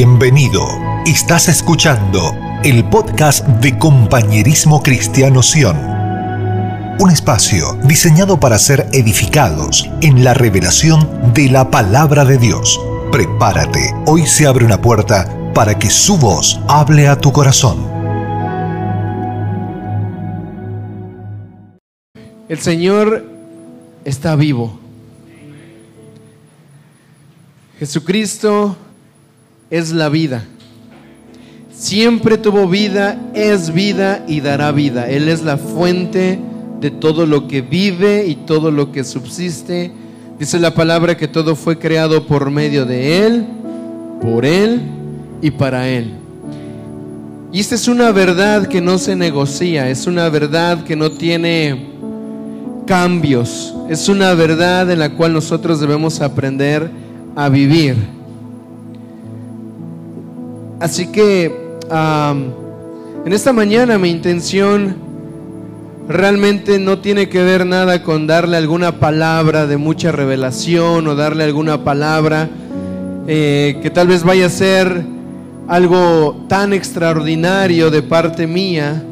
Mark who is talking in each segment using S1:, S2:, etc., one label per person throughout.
S1: Bienvenido. Estás escuchando el podcast de Compañerismo Cristiano Sion. Un espacio diseñado para ser edificados en la revelación de la palabra de Dios. Prepárate, hoy se abre una puerta para que su voz hable a tu corazón.
S2: El Señor está vivo. Jesucristo es la vida. Siempre tuvo vida, es vida y dará vida. Él es la fuente de todo lo que vive y todo lo que subsiste. Dice la palabra que todo fue creado por medio de Él, por Él y para Él. Y esta es una verdad que no se negocia, es una verdad que no tiene cambios, es una verdad en la cual nosotros debemos aprender a vivir. Así que en esta mañana mi intención realmente no tiene que ver nada con darle alguna palabra de mucha revelación o darle alguna palabra eh, que tal vez vaya a ser algo tan extraordinario de parte mía.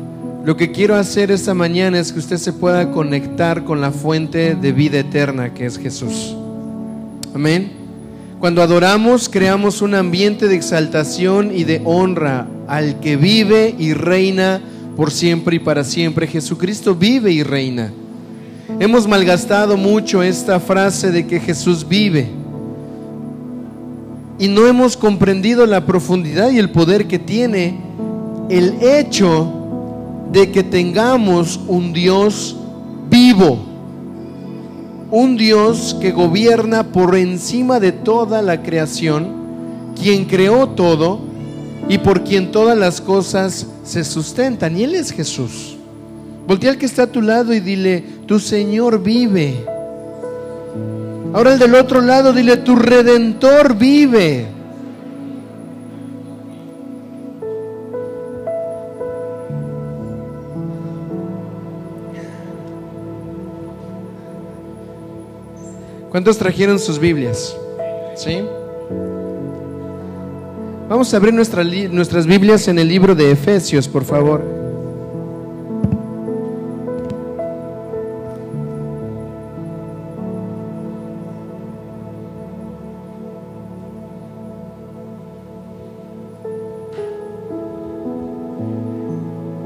S2: Lo que quiero hacer esta mañana es que usted se pueda conectar con la fuente de vida eterna que es Jesús. Amén. Cuando adoramos, creamos un ambiente de exaltación y de honra al que vive y reina por siempre y para siempre. Jesucristo vive y reina. Hemos malgastado mucho esta frase de que Jesús vive y no hemos comprendido la profundidad y el poder que tiene el hecho de que tengamos un Dios vivo un Dios que gobierna por encima de toda la creación, quien creó todo y por quien todas las cosas se sustentan. Y Él es Jesús. Voltea al que está a tu lado y dile, tu Señor vive. Ahora el del otro lado, dile, tu Redentor vive. ¿Cuántos trajeron sus Biblias? ¿Sí? Vamos a abrir nuestras Biblias en el libro de Efesios, por favor.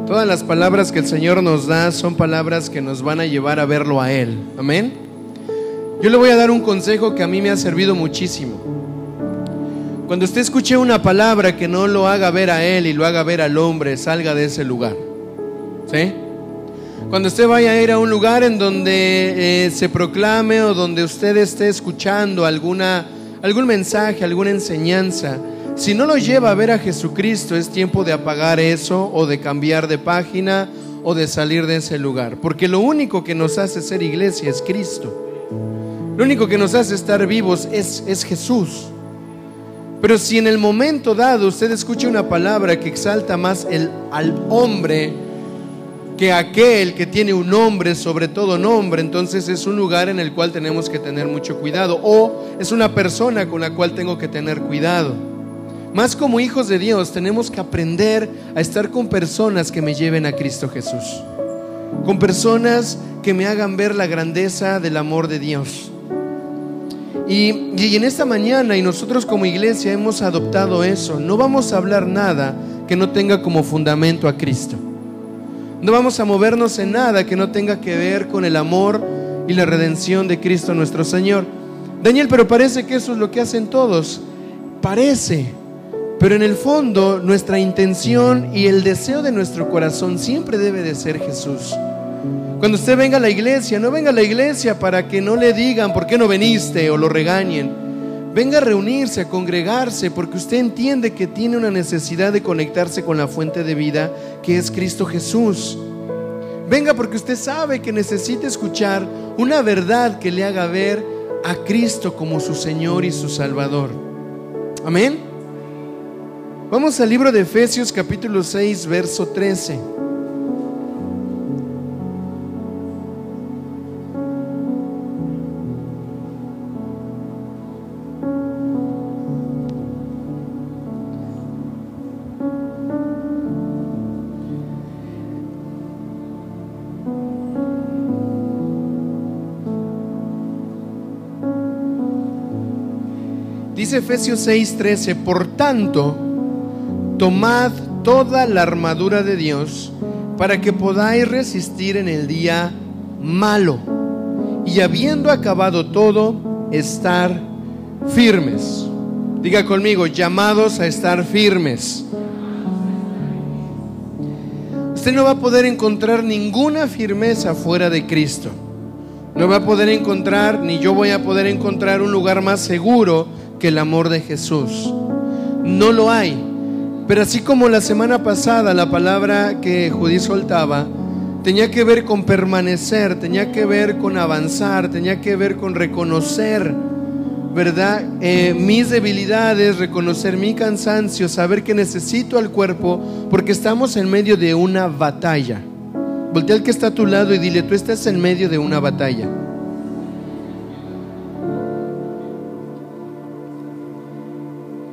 S2: Todas las palabras que el Señor nos da son palabras que nos van a llevar a verlo a Él. Amén. Yo le voy a dar un consejo que a mí me ha servido muchísimo. Cuando usted escuche una palabra que no lo haga ver a él y lo haga ver al hombre, salga de ese lugar. ¿Sí? Cuando usted vaya a ir a un lugar en donde eh, se proclame o donde usted esté escuchando alguna, algún mensaje, alguna enseñanza, si no lo lleva a ver a Jesucristo, es tiempo de apagar eso o de cambiar de página o de salir de ese lugar. Porque lo único que nos hace ser iglesia es Cristo. Lo único que nos hace estar vivos es, es Jesús. Pero si en el momento dado usted escucha una palabra que exalta más el, al hombre que aquel que tiene un nombre sobre todo nombre, entonces es un lugar en el cual tenemos que tener mucho cuidado. O es una persona con la cual tengo que tener cuidado. Más como hijos de Dios tenemos que aprender a estar con personas que me lleven a Cristo Jesús. Con personas que me hagan ver la grandeza del amor de Dios. Y, en esta mañana, y nosotros como iglesia hemos adoptado eso, no vamos a hablar nada que no tenga como fundamento a Cristo. No vamos a movernos en nada que no tenga que ver con el amor y la redención de Cristo nuestro Señor. Daniel, pero parece que eso es lo que hacen todos. Parece, pero en el fondo nuestra intención y el deseo de nuestro corazón siempre debe de ser Jesús. Cuando usted venga a la iglesia, no venga a la iglesia para que no le digan por qué no veniste o lo regañen. Venga a reunirse, a congregarse, porque usted entiende que tiene una necesidad de conectarse con la fuente de vida que es Cristo Jesús. Venga porque usted sabe que necesita escuchar una verdad que le haga ver a Cristo como su Señor y su Salvador. Amén. Vamos al libro de Efesios capítulo 6, verso 13. Dice Efesios 6:13, por tanto, tomad toda la armadura de Dios para que podáis resistir en el día malo y habiendo acabado todo, estar firmes. Diga conmigo, llamados a estar firmes. Usted no va a poder encontrar ninguna firmeza fuera de Cristo. No va a poder encontrar, ni yo voy a poder encontrar un lugar más seguro que el amor de Jesús. No lo hay. Pero así como la semana pasada la palabra que Judí soltaba tenía que ver con permanecer, tenía que ver con avanzar, tenía que ver con reconocer ¿verdad? Eh, mis debilidades, reconocer mi cansancio, saber que necesito al cuerpo, porque estamos en medio de una batalla. Voltea al que está a tu lado y dile, tú estás en medio de una batalla.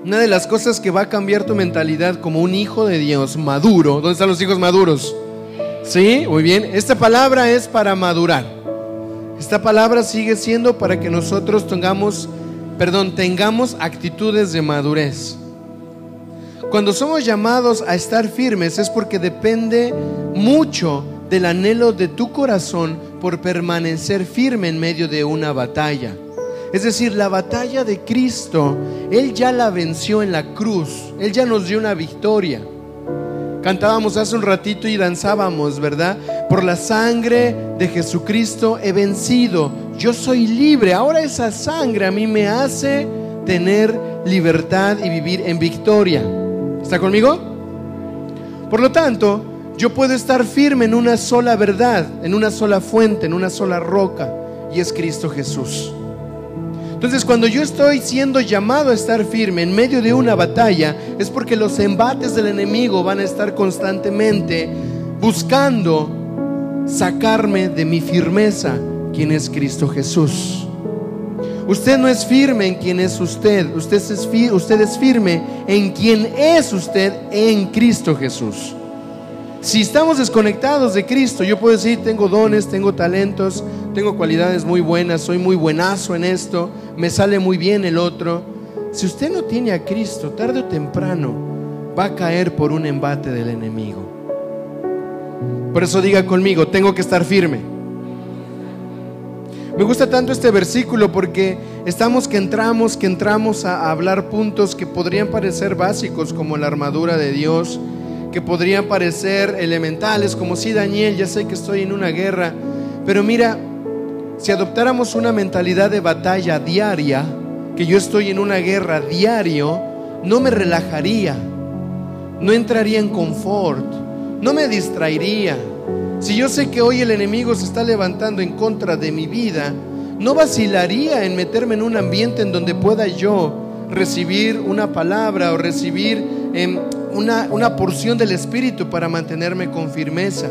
S2: Una de las cosas que va a cambiar tu mentalidad como un hijo de Dios maduro, ¿dónde están los hijos maduros? Sí, muy bien. Esta palabra es para madurar. Esta palabra sigue siendo para que nosotros tengamos perdón, tengamos actitudes de madurez. Cuando somos llamados a estar firmes es porque depende mucho del anhelo de tu corazón por permanecer firme en medio de una batalla. Es decir, la batalla de Cristo, Él ya la venció en la cruz, Él ya nos dio una victoria. Cantábamos hace un ratito y danzábamos, ¿verdad? Por la sangre de Jesucristo he vencido. Yo soy libre. Ahora esa sangre a mí me hace tener libertad y vivir en victoria. ¿Está conmigo? Por lo tanto, yo puedo estar firme en una sola verdad, en una sola fuente, en una sola roca, y es Cristo Jesús. Entonces, cuando yo estoy siendo llamado a estar firme en medio de una batalla, es porque los embates del enemigo van a estar constantemente buscando sacarme de mi firmeza, quien es Cristo Jesús. Usted no es firme en quien es usted, usted es, usted es firme en quien es usted en Cristo Jesús. Si estamos desconectados de Cristo, yo puedo decir, tengo dones, tengo talentos, tengo cualidades muy buenas, soy muy buenazo en esto, me sale muy bien el otro. Si usted no tiene a Cristo, tarde o temprano va a caer por un embate del enemigo. Por eso diga conmigo, tengo que estar firme. Me gusta tanto este versículo porque estamos que entramos, que entramos a hablar puntos que podrían parecer básicos como la armadura de Dios, que podrían parecer elementales como si Daniel, ya sé que estoy en una guerra, pero mira, si adoptáramos una mentalidad de batalla diaria, que yo estoy en una guerra diario, no me relajaría, no entraría en confort, no me distraería. Si yo sé que hoy el enemigo se está levantando en contra de mi vida, no vacilaría en meterme en un ambiente en donde pueda yo recibir una palabra o recibir em, una, una porción del Espíritu para mantenerme con firmeza.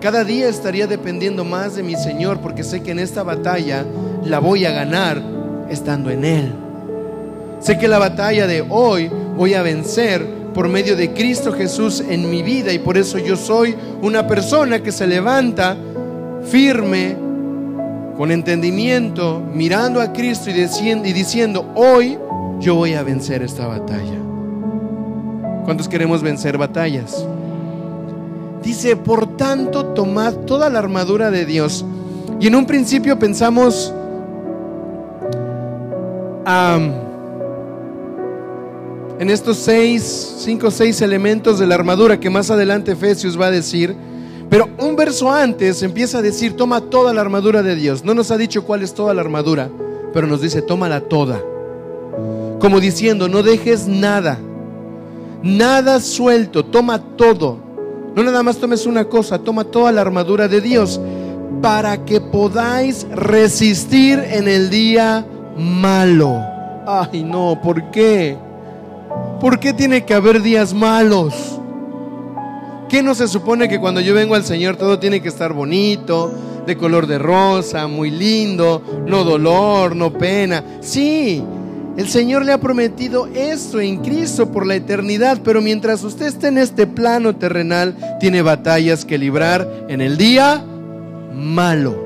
S2: Cada día estaría dependiendo más de mi Señor porque sé que en esta batalla la voy a ganar estando en Él. Sé que la batalla de hoy voy a vencer por medio de Cristo Jesús en mi vida y por eso yo soy una persona que se levanta firme, con entendimiento, mirando a Cristo y diciendo, y diciendo hoy yo voy a vencer esta batalla. ¿Cuántos queremos vencer batallas? Dice, por tanto, tomad toda la armadura de Dios. Y en un principio pensamos, en estos seis, cinco, seis elementos de la armadura que más adelante Efesios va a decir. Pero un verso antes empieza a decir, toma toda la armadura de Dios. No nos ha dicho cuál es toda la armadura, pero nos dice, tómala toda. Como diciendo, no dejes nada, nada suelto, toma todo. No nada más tomes una cosa, toma toda la armadura de Dios para que podáis resistir en el día malo. Ay, no, ¿por qué? ¿Por qué tiene que haber días malos? ¿Qué no se supone que cuando yo vengo al Señor todo tiene que estar bonito, de color de rosa, muy lindo, no dolor, no pena? Sí, el Señor le ha prometido esto en Cristo por la eternidad, pero mientras usted esté en este plano terrenal, tiene batallas que librar en el día malo.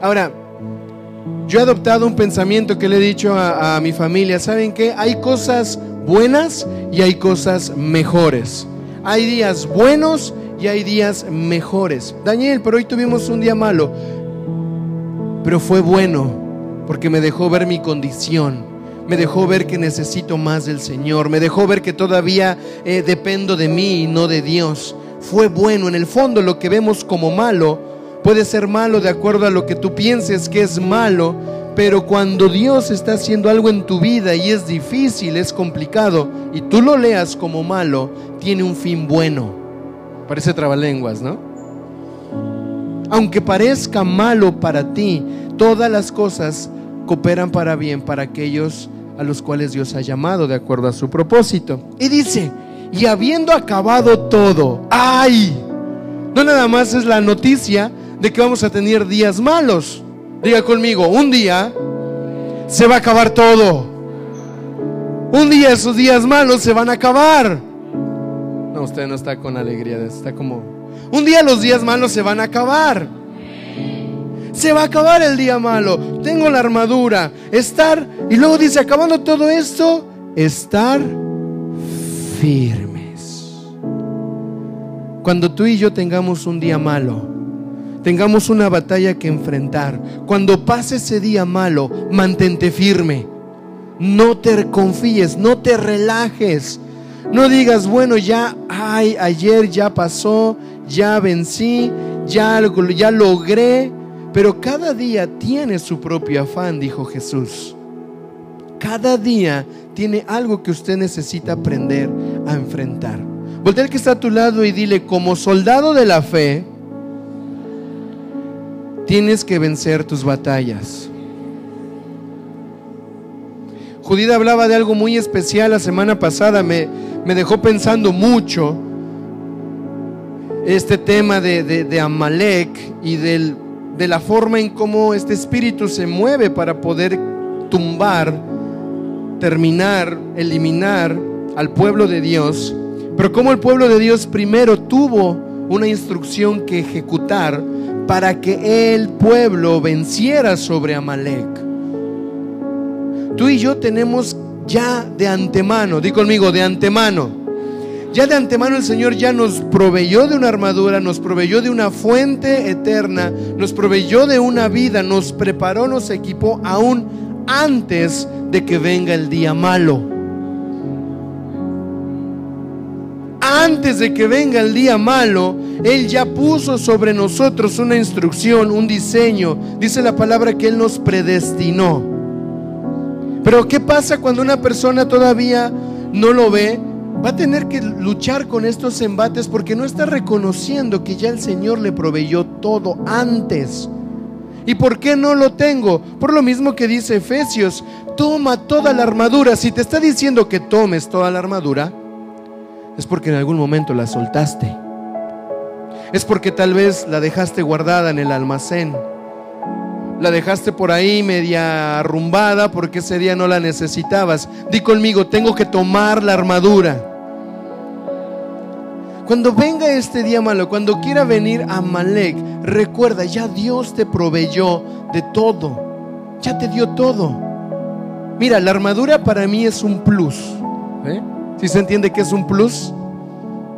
S2: Ahora, Yo he adoptado un pensamiento que le he dicho a, a mi familia, ¿saben qué? Hay cosas buenas y hay cosas mejores. Hay días buenos y hay días mejores. Daniel, pero hoy tuvimos un día malo. Pero fue bueno porque me dejó ver mi condición. Me dejó ver que necesito más del Señor. Me dejó ver que todavía eh, dependo de mí y no de Dios. Fue bueno. En el fondo lo que vemos como malo puede ser malo de acuerdo a lo que tú pienses que es malo. Pero cuando Dios está haciendo algo en tu vida y es difícil, es complicado, y tú lo leas como malo, tiene un fin bueno. Parece trabalenguas, ¿no? Aunque parezca malo para ti, todas las cosas cooperan para bien para aquellos a los cuales Dios ha llamado de acuerdo a su propósito. Y dice, y habiendo acabado todo, ¡ay! No nada más es la noticia de que vamos a tener días malos. Diga conmigo, un día se va a acabar todo. Un día esos días malos se van a acabar. No, usted no está con alegría, está como... Un día los días malos se van a acabar. Se va a acabar el día malo. Tengo la armadura. Estar, y luego dice, acabando todo esto, estar firmes. Cuando tú y yo tengamos un día malo, tengamos una batalla que enfrentar, cuando pase ese día malo, mantente firme. No te confíes, no te relajes. No digas, bueno, ya, ay, ayer ya pasó, ya vencí, ya, ya logré. Pero cada día tiene su propio afán, dijo Jesús. Cada día tiene algo que usted necesita aprender a enfrentar. Voltea al que está a tu lado y dile, como soldado de la fe, tienes que vencer tus batallas. Judita hablaba de algo muy especial la semana pasada, me, me dejó pensando mucho este tema de, de, Amalek y del, de la forma en cómo este espíritu se mueve para poder tumbar, terminar, eliminar al pueblo de Dios, pero cómo el pueblo de Dios primero tuvo una instrucción que ejecutar para que el pueblo venciera sobre Amalek. Tú y yo tenemos ya de antemano, di conmigo, de antemano. Ya de antemano el Señor ya nos proveyó de una armadura, nos proveyó de una fuente eterna, nos proveyó de una vida, nos preparó, nos equipó aún antes de que venga el día malo. antes de que venga el día malo, Él ya puso sobre nosotros una instrucción, un diseño. Dice la palabra que Él nos predestinó. Pero ¿qué pasa cuando una persona todavía no lo ve? Va a tener que luchar con estos embates porque no está reconociendo que ya el Señor le proveyó todo antes. ¿Y por qué no lo tengo? Por lo mismo que dice Efesios, toma toda la armadura. Si te está diciendo que tomes toda la armadura, es porque en algún momento la soltaste. Es porque tal vez la dejaste guardada en el almacén. La dejaste por ahí media arrumbada porque ese día no la necesitabas. Di conmigo, tengo que tomar la armadura. Cuando venga este día malo, cuando quiera venir a Malek, recuerda, ya Dios te proveyó de todo. Ya te dio todo. Mira, la armadura para mí es un plus. ¿eh? Si se entiende que es un plus?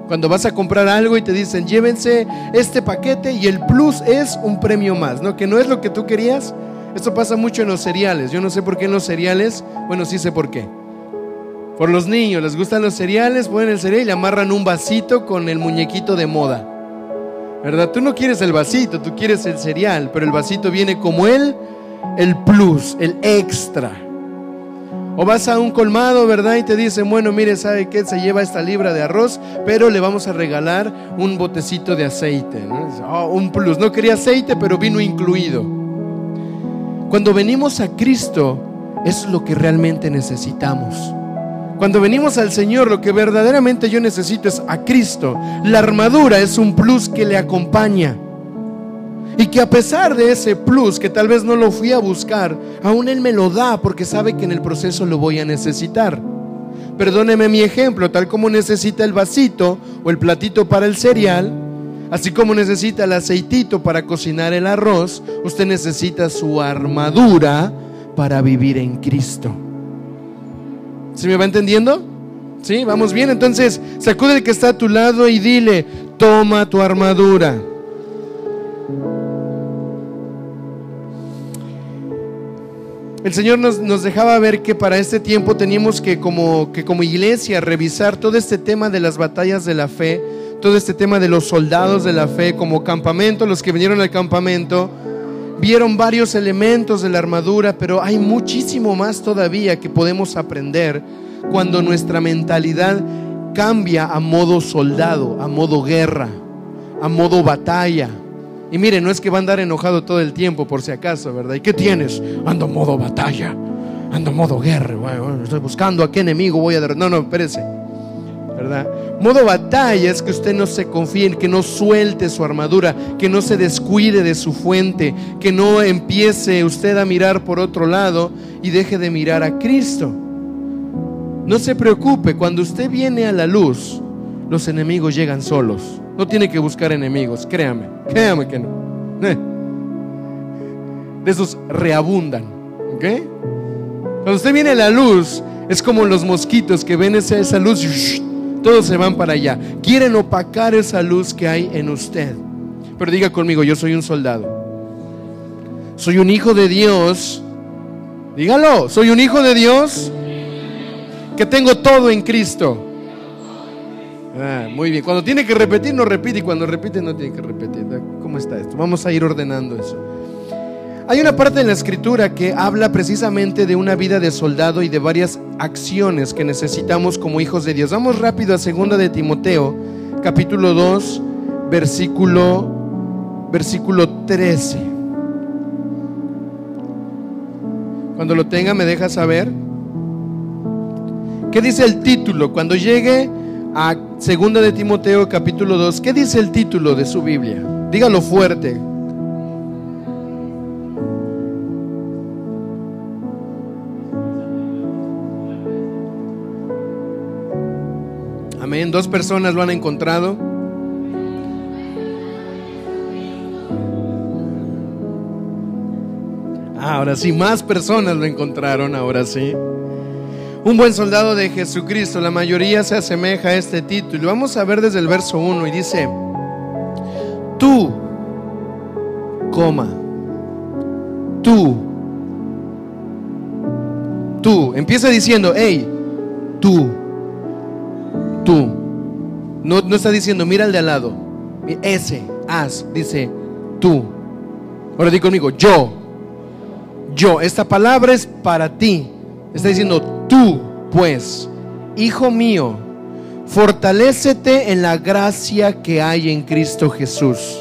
S2: Cuando vas a comprar algo y te dicen, llévense este paquete y el plus es un premio más, ¿no? Que no es lo que tú querías. Esto pasa mucho en los cereales. Yo no sé por qué en los cereales, bueno, sí sé por qué. Por los niños, les gustan los cereales, ponen el cereal y le amarran un vasito con el muñequito de moda. ¿Verdad? Tú no quieres el vasito, tú quieres el cereal, pero el vasito viene como el, el plus, el extra. O vas a un colmado, ¿verdad? Y te dicen, bueno, mire, ¿sabe qué? Se lleva esta libra de arroz, pero le vamos a regalar un botecito de aceite. Oh, un plus. No quería aceite, pero vino incluido. Cuando venimos a Cristo, es lo que realmente necesitamos. Cuando venimos al Señor, lo que verdaderamente yo necesito es a Cristo. La armadura es un plus que le acompaña. Y que a pesar de ese plus, que tal vez no lo fui a buscar, aún Él me lo da porque sabe que en el proceso lo voy a necesitar. Perdóneme mi ejemplo, tal como necesita el vasito o el platito para el cereal, Así como necesita el aceitito para cocinar el arroz, usted necesita su armadura para vivir en Cristo. ¿Se me va entendiendo? ¿Sí? ¿Vamos bien? Entonces, sacude el que está a tu lado y dile, toma tu armadura. El Señor nos, dejaba ver que para este tiempo teníamos que como, iglesia revisar todo este tema de las batallas de la fe, todo este tema de los soldados de la fe como campamento, los que vinieron al campamento, vieron varios elementos de la armadura, pero hay muchísimo más todavía que podemos aprender cuando nuestra mentalidad cambia a modo soldado, a modo guerra, a modo batalla. Y mire, no es que va a andar enojado todo el tiempo por si acaso, ¿verdad? ¿Y qué tienes? Ando modo batalla, ando modo guerra, estoy buscando a qué enemigo voy a... No, no, espérese, ¿verdad? Modo batalla es que usted no se confíe, que no suelte su armadura, que no se descuide de su fuente, que no empiece usted a mirar por otro lado y deje de mirar a Cristo. No se preocupe, cuando usted viene a la luz, los enemigos llegan solos. No tiene que buscar enemigos, créame, créame que no. Eh. De esos reabundan, ¿ok? Cuando usted viene a la luz, es como los mosquitos que ven esa, esa luz y todos se van para allá. Quieren opacar esa luz que hay en usted. Pero diga conmigo, yo soy un soldado. Soy un hijo de Dios. Dígalo, soy un hijo de Dios que tengo todo en Cristo. Ah, muy bien. Cuando tiene que repetir, no repite. Y cuando repite, no tiene que repetir. ¿Cómo está esto? Vamos a ir ordenando eso. Hay una parte en la escritura que habla precisamente de una vida de soldado y de varias acciones que necesitamos como hijos de Dios. Vamos rápido a segunda de Timoteo, capítulo 2, versículo, versículo 13. Cuando lo tenga, me deja saber. ¿Qué dice el título? Cuando llegue a Segunda de Timoteo capítulo 2, ¿qué dice el título de su Biblia? Dígalo fuerte. Amén. Dos personas lo han encontrado. Ahora sí, más personas lo encontraron, ahora sí. Un buen soldado de Jesucristo, la mayoría se asemeja a este título. Vamos a ver desde el verso 1 y dice, tú, coma, tú, tú, empieza diciendo, hey, tú, tú. No, está diciendo, mira al de al lado, ese, haz, dice, tú. Ahora di conmigo, yo, yo, esta palabra es para ti. Está diciendo, Tú, pues, hijo mío, fortalécete en la gracia que hay en Cristo Jesús.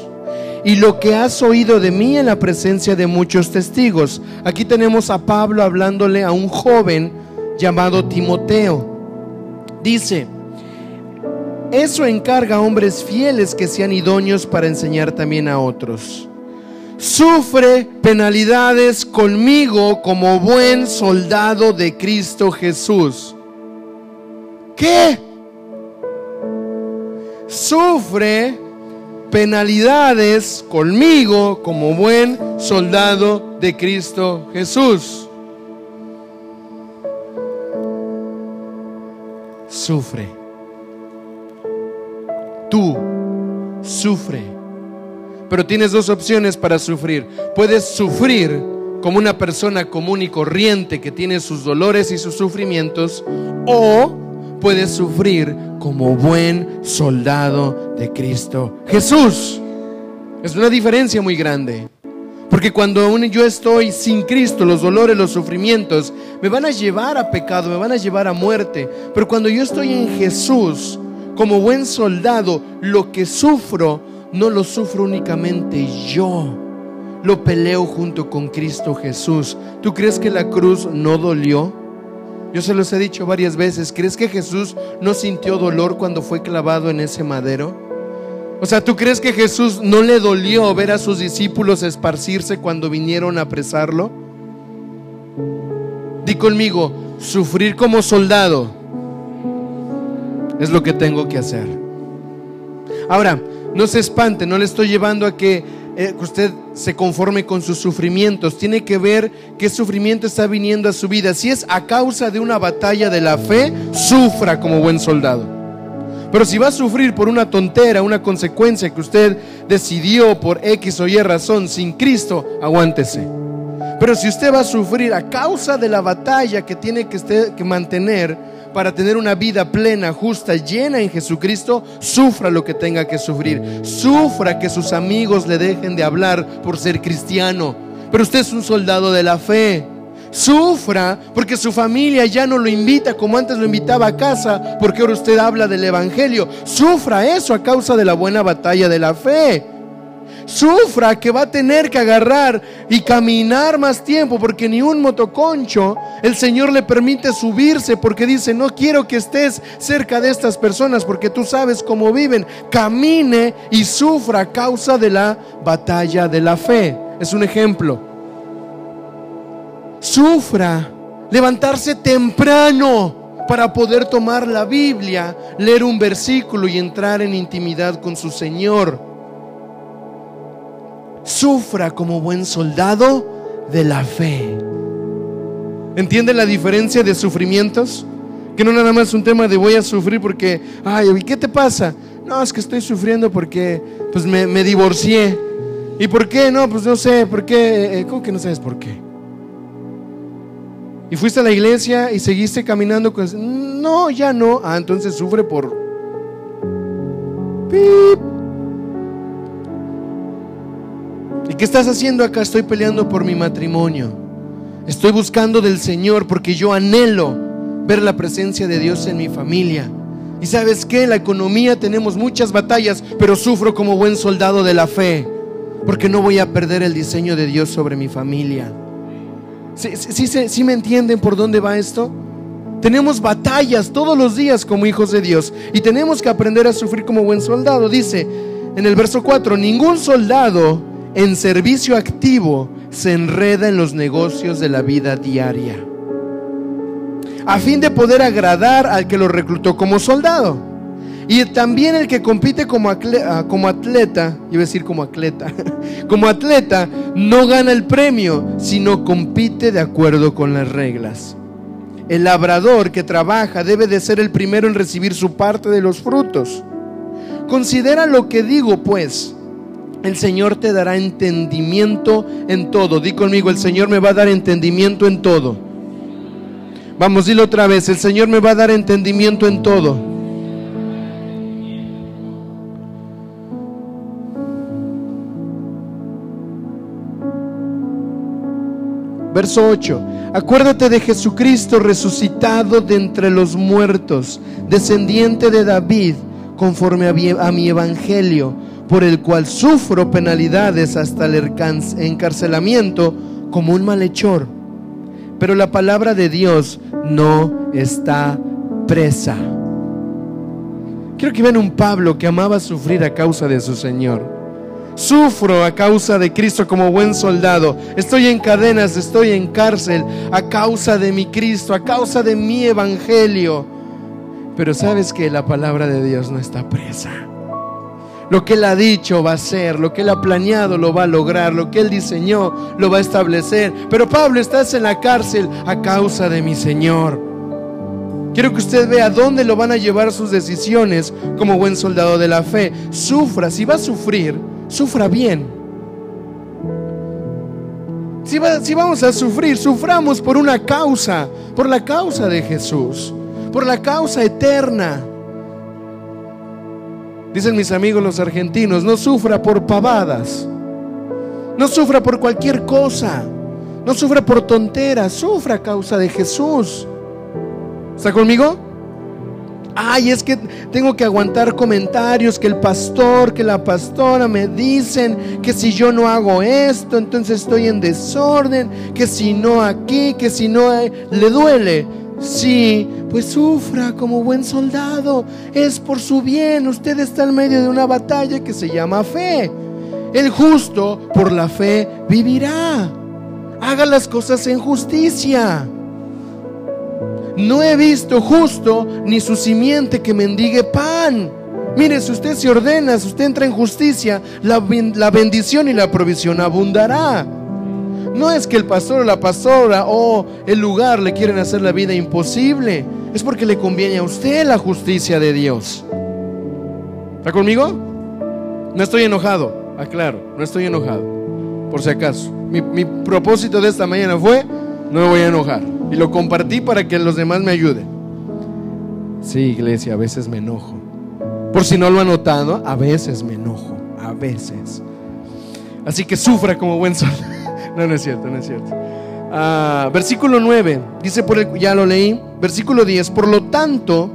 S2: Y lo que has oído de mí en la presencia de muchos testigos. Aquí tenemos a Pablo hablándole a un joven llamado Timoteo. Dice, eso encarga a hombres fieles que sean idóneos para enseñar también a otros sufre penalidades conmigo como buen soldado de Cristo Jesús. ¿Qué? Sufre penalidades conmigo como buen soldado de Cristo Jesús. Sufre. Tú sufre pero tienes dos opciones para sufrir. Puedes sufrir como una persona común y corriente que tiene sus dolores y sus sufrimientos o puedes sufrir como buen soldado de Cristo Jesús. Es una diferencia muy grande. Porque cuando yo estoy sin Cristo, los dolores, los sufrimientos me van a llevar a pecado, me van a llevar a muerte. Pero cuando yo estoy en Jesús, como buen soldado, lo que sufro no lo sufro únicamente yo, lo peleo junto con Cristo Jesús. ¿Tú crees que la cruz no dolió? Yo se los he dicho varias veces, ¿crees que Jesús no sintió dolor cuando fue clavado en ese madero? O sea, ¿tú crees que Jesús no le dolió ver a sus discípulos esparcirse cuando vinieron a apresarlo? Di conmigo, sufrir como soldado es lo que tengo que hacer. Ahora, No se espante, no le estoy llevando a que, eh, que usted se conforme con sus sufrimientos. Tiene que ver qué sufrimiento está viniendo a su vida. Si es a causa de una batalla de la fe, sufra como buen soldado. Pero si va a sufrir por una tontera, una consecuencia que usted decidió por X o Y razón sin Cristo, aguántese. Pero si usted va a sufrir a causa de la batalla que tiene que, usted, que mantener para tener una vida plena, justa, llena en Jesucristo, sufra lo que tenga que sufrir. Sufra que sus amigos le dejen de hablar por ser cristiano. Pero usted es un soldado de la fe. Sufra porque su familia ya no lo invita como antes lo invitaba a casa, porque ahora usted habla del Evangelio. Sufra eso a causa de la buena batalla de la fe sufra que va a tener que agarrar y caminar más tiempo porque ni un motoconcho el Señor le permite subirse porque dice, no quiero que estés cerca de estas personas porque tú sabes cómo viven. Camine y sufra a causa de la batalla de la fe. Es un ejemplo. Sufra levantarse temprano para poder tomar la Biblia, leer un versículo y entrar en intimidad con su Señor sufra como buen soldado de la fe. ¿Entiende la diferencia de sufrimientos? Que no nada más un tema de voy a sufrir porque, ay, ¿qué te pasa? No, es que estoy sufriendo porque pues me, me divorcié. ¿Y por qué? No, pues no sé, ¿por qué? Eh, ¿Cómo que no sabes por qué? Y fuiste a la iglesia y seguiste caminando con... No, ya no. Ah, entonces sufre por... ¡Pip! Qué estás haciendo acá? Estoy peleando por mi matrimonio. Estoy buscando del Señor porque yo anhelo ver la presencia de Dios en mi familia. Y sabes qué, en la economía tenemos muchas batallas, pero sufro como buen soldado de la fe, porque no voy a perder el diseño de Dios sobre mi familia. ¿Sí, sí me entienden por dónde va esto? Tenemos batallas todos los días como hijos de Dios y tenemos que aprender a sufrir como buen soldado. Dice en el verso 4, ningún soldado en servicio activo se enreda en los negocios de la vida diaria, a fin de poder agradar al que lo reclutó como soldado. Y también el que compite como atleta, ah, como atleta, iba a decir como atleta, como atleta, no gana el premio, sino compite de acuerdo con las reglas. El labrador que trabaja debe de ser el primero en recibir su parte de los frutos. Considera lo que digo, pues, el Señor te dará entendimiento en todo. Di conmigo, el Señor me va a dar entendimiento en todo. Vamos, dilo otra vez, el Señor me va a dar entendimiento en todo. Verso 8. Acuérdate de Jesucristo resucitado de entre los muertos, descendiente de David, conforme a mi evangelio por el cual sufro penalidades hasta el encarcelamiento como un malhechor. Pero la palabra de Dios no está presa. Quiero que vean un Pablo que amaba sufrir a causa de su Señor. Sufro a causa de Cristo como buen soldado. Estoy en cadenas, estoy en cárcel a causa de mi Cristo, a causa de mi evangelio. Pero sabes que la palabra de Dios no está presa. Lo que Él ha dicho va a ser, lo que Él ha planeado lo va a lograr, lo que Él diseñó lo va a establecer. Pero Pablo, estás en la cárcel a causa de mi Señor. Quiero que usted vea dónde lo van a llevar sus decisiones como buen soldado de la fe. Sufra, si va a sufrir, sufra bien. Si, si vamos a sufrir, suframos por una causa, por la causa de Jesús, por la causa eterna. Dicen mis amigos los argentinos, no sufra por pavadas. No sufra por cualquier cosa. No sufra por tonteras. Sufra a causa de Jesús. ¿Está conmigo? Ay, es que tengo que aguantar comentarios que el pastor, que la pastora me dicen que si yo no hago esto, entonces estoy en desorden, que si no aquí, que si no le duele. Sí, pues sufra como buen soldado. Es por su bien. Usted está en medio de una batalla que se llama fe. El justo por la fe vivirá. Haga las cosas en justicia. No he visto justo ni su simiente que mendigue pan. Mire, si usted se ordena, si usted entra en justicia, la, la bendición y la provisión abundará. No es que el pastor o la pastora o el lugar le quieren hacer la vida imposible. Es porque le conviene a usted la justicia de Dios. ¿Está conmigo? No estoy enojado, aclaro, no estoy enojado, por si acaso. Mi, propósito de esta mañana fue, no me voy a enojar. Y lo compartí para que los demás me ayuden. Sí, iglesia, a veces me enojo. Por si no lo han notado, a veces me enojo, a veces. Así que sufra como buen sol. No, no es cierto, no es cierto. Ah, versículo 9, dice por el, ya lo leí. Versículo 10, por lo tanto,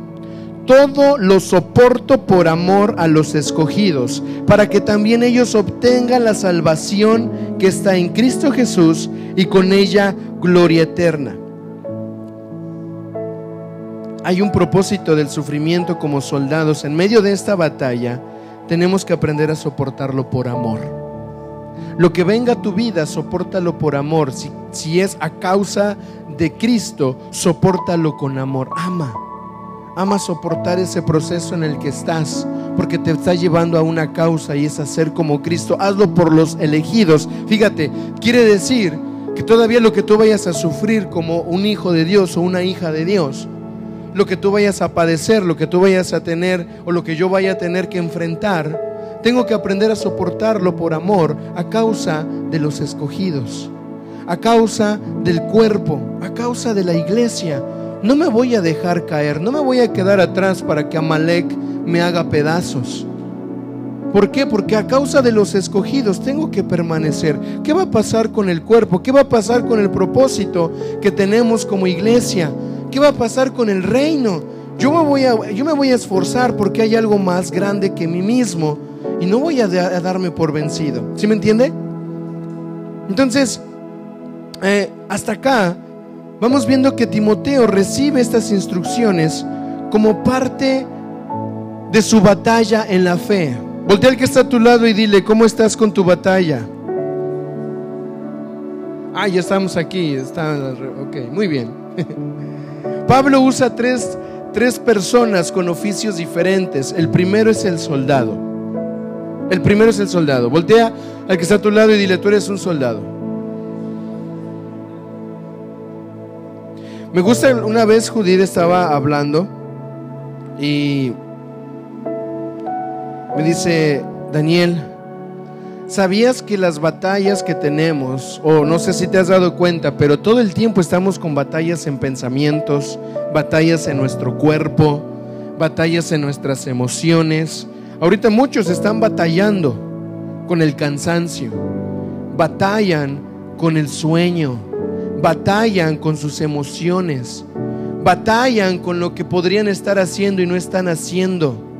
S2: todo lo soporto por amor a los escogidos, para que también ellos obtengan la salvación que está en Cristo Jesús y con ella gloria eterna. Hay un propósito del sufrimiento como soldados. En medio de esta batalla tenemos que aprender a soportarlo por amor. Lo que venga a tu vida, soportalo por amor. Si, si es a causa de Cristo, soportalo con amor. Ama. Ama soportar ese proceso en el que estás, porque te está llevando a una causa y es hacer como Cristo. Hazlo por los elegidos. Fíjate, quiere decir que todavía lo que tú vayas a sufrir como un hijo de Dios o una hija de Dios, lo que tú vayas a padecer, lo que tú vayas a tener o lo que yo vaya a tener que enfrentar, tengo que aprender a soportarlo por amor a causa de los escogidos, a causa del cuerpo, a causa de la iglesia. No me voy a dejar caer, no me voy a quedar atrás para que Amalek me haga pedazos. ¿Por qué? Porque a causa de los escogidos tengo que permanecer. ¿Qué va a pasar con el cuerpo? ¿Qué va a pasar con el propósito que tenemos como iglesia? ¿Qué va a pasar con el reino? Yo me voy a, yo me voy a esforzar porque hay algo más grande que mí mismo y no voy a, darme por vencido. ¿Sí me entiende? Entonces, eh, hasta acá vamos viendo que Timoteo recibe estas instrucciones como parte de su batalla en la fe. Voltea al que está a tu lado y dile, ¿cómo estás con tu batalla? Ah, ya estamos aquí. Está, ok, muy bien. Pablo usa tres, tres personas con oficios diferentes. El primero es el soldado. El primero es el soldado. Voltea al que está a tu lado y dile, tú eres un soldado. Me gusta, una vez Judith estaba hablando y me dice, Daniel, ¿sabías que las batallas que tenemos, o no sé si te has dado cuenta, pero todo el tiempo estamos con batallas en pensamientos, batallas en nuestro cuerpo, batallas en nuestras emociones? Ahorita muchos están batallando con el cansancio, batallan con el sueño, batallan con sus emociones, batallan con lo que podrían estar haciendo y no están haciendo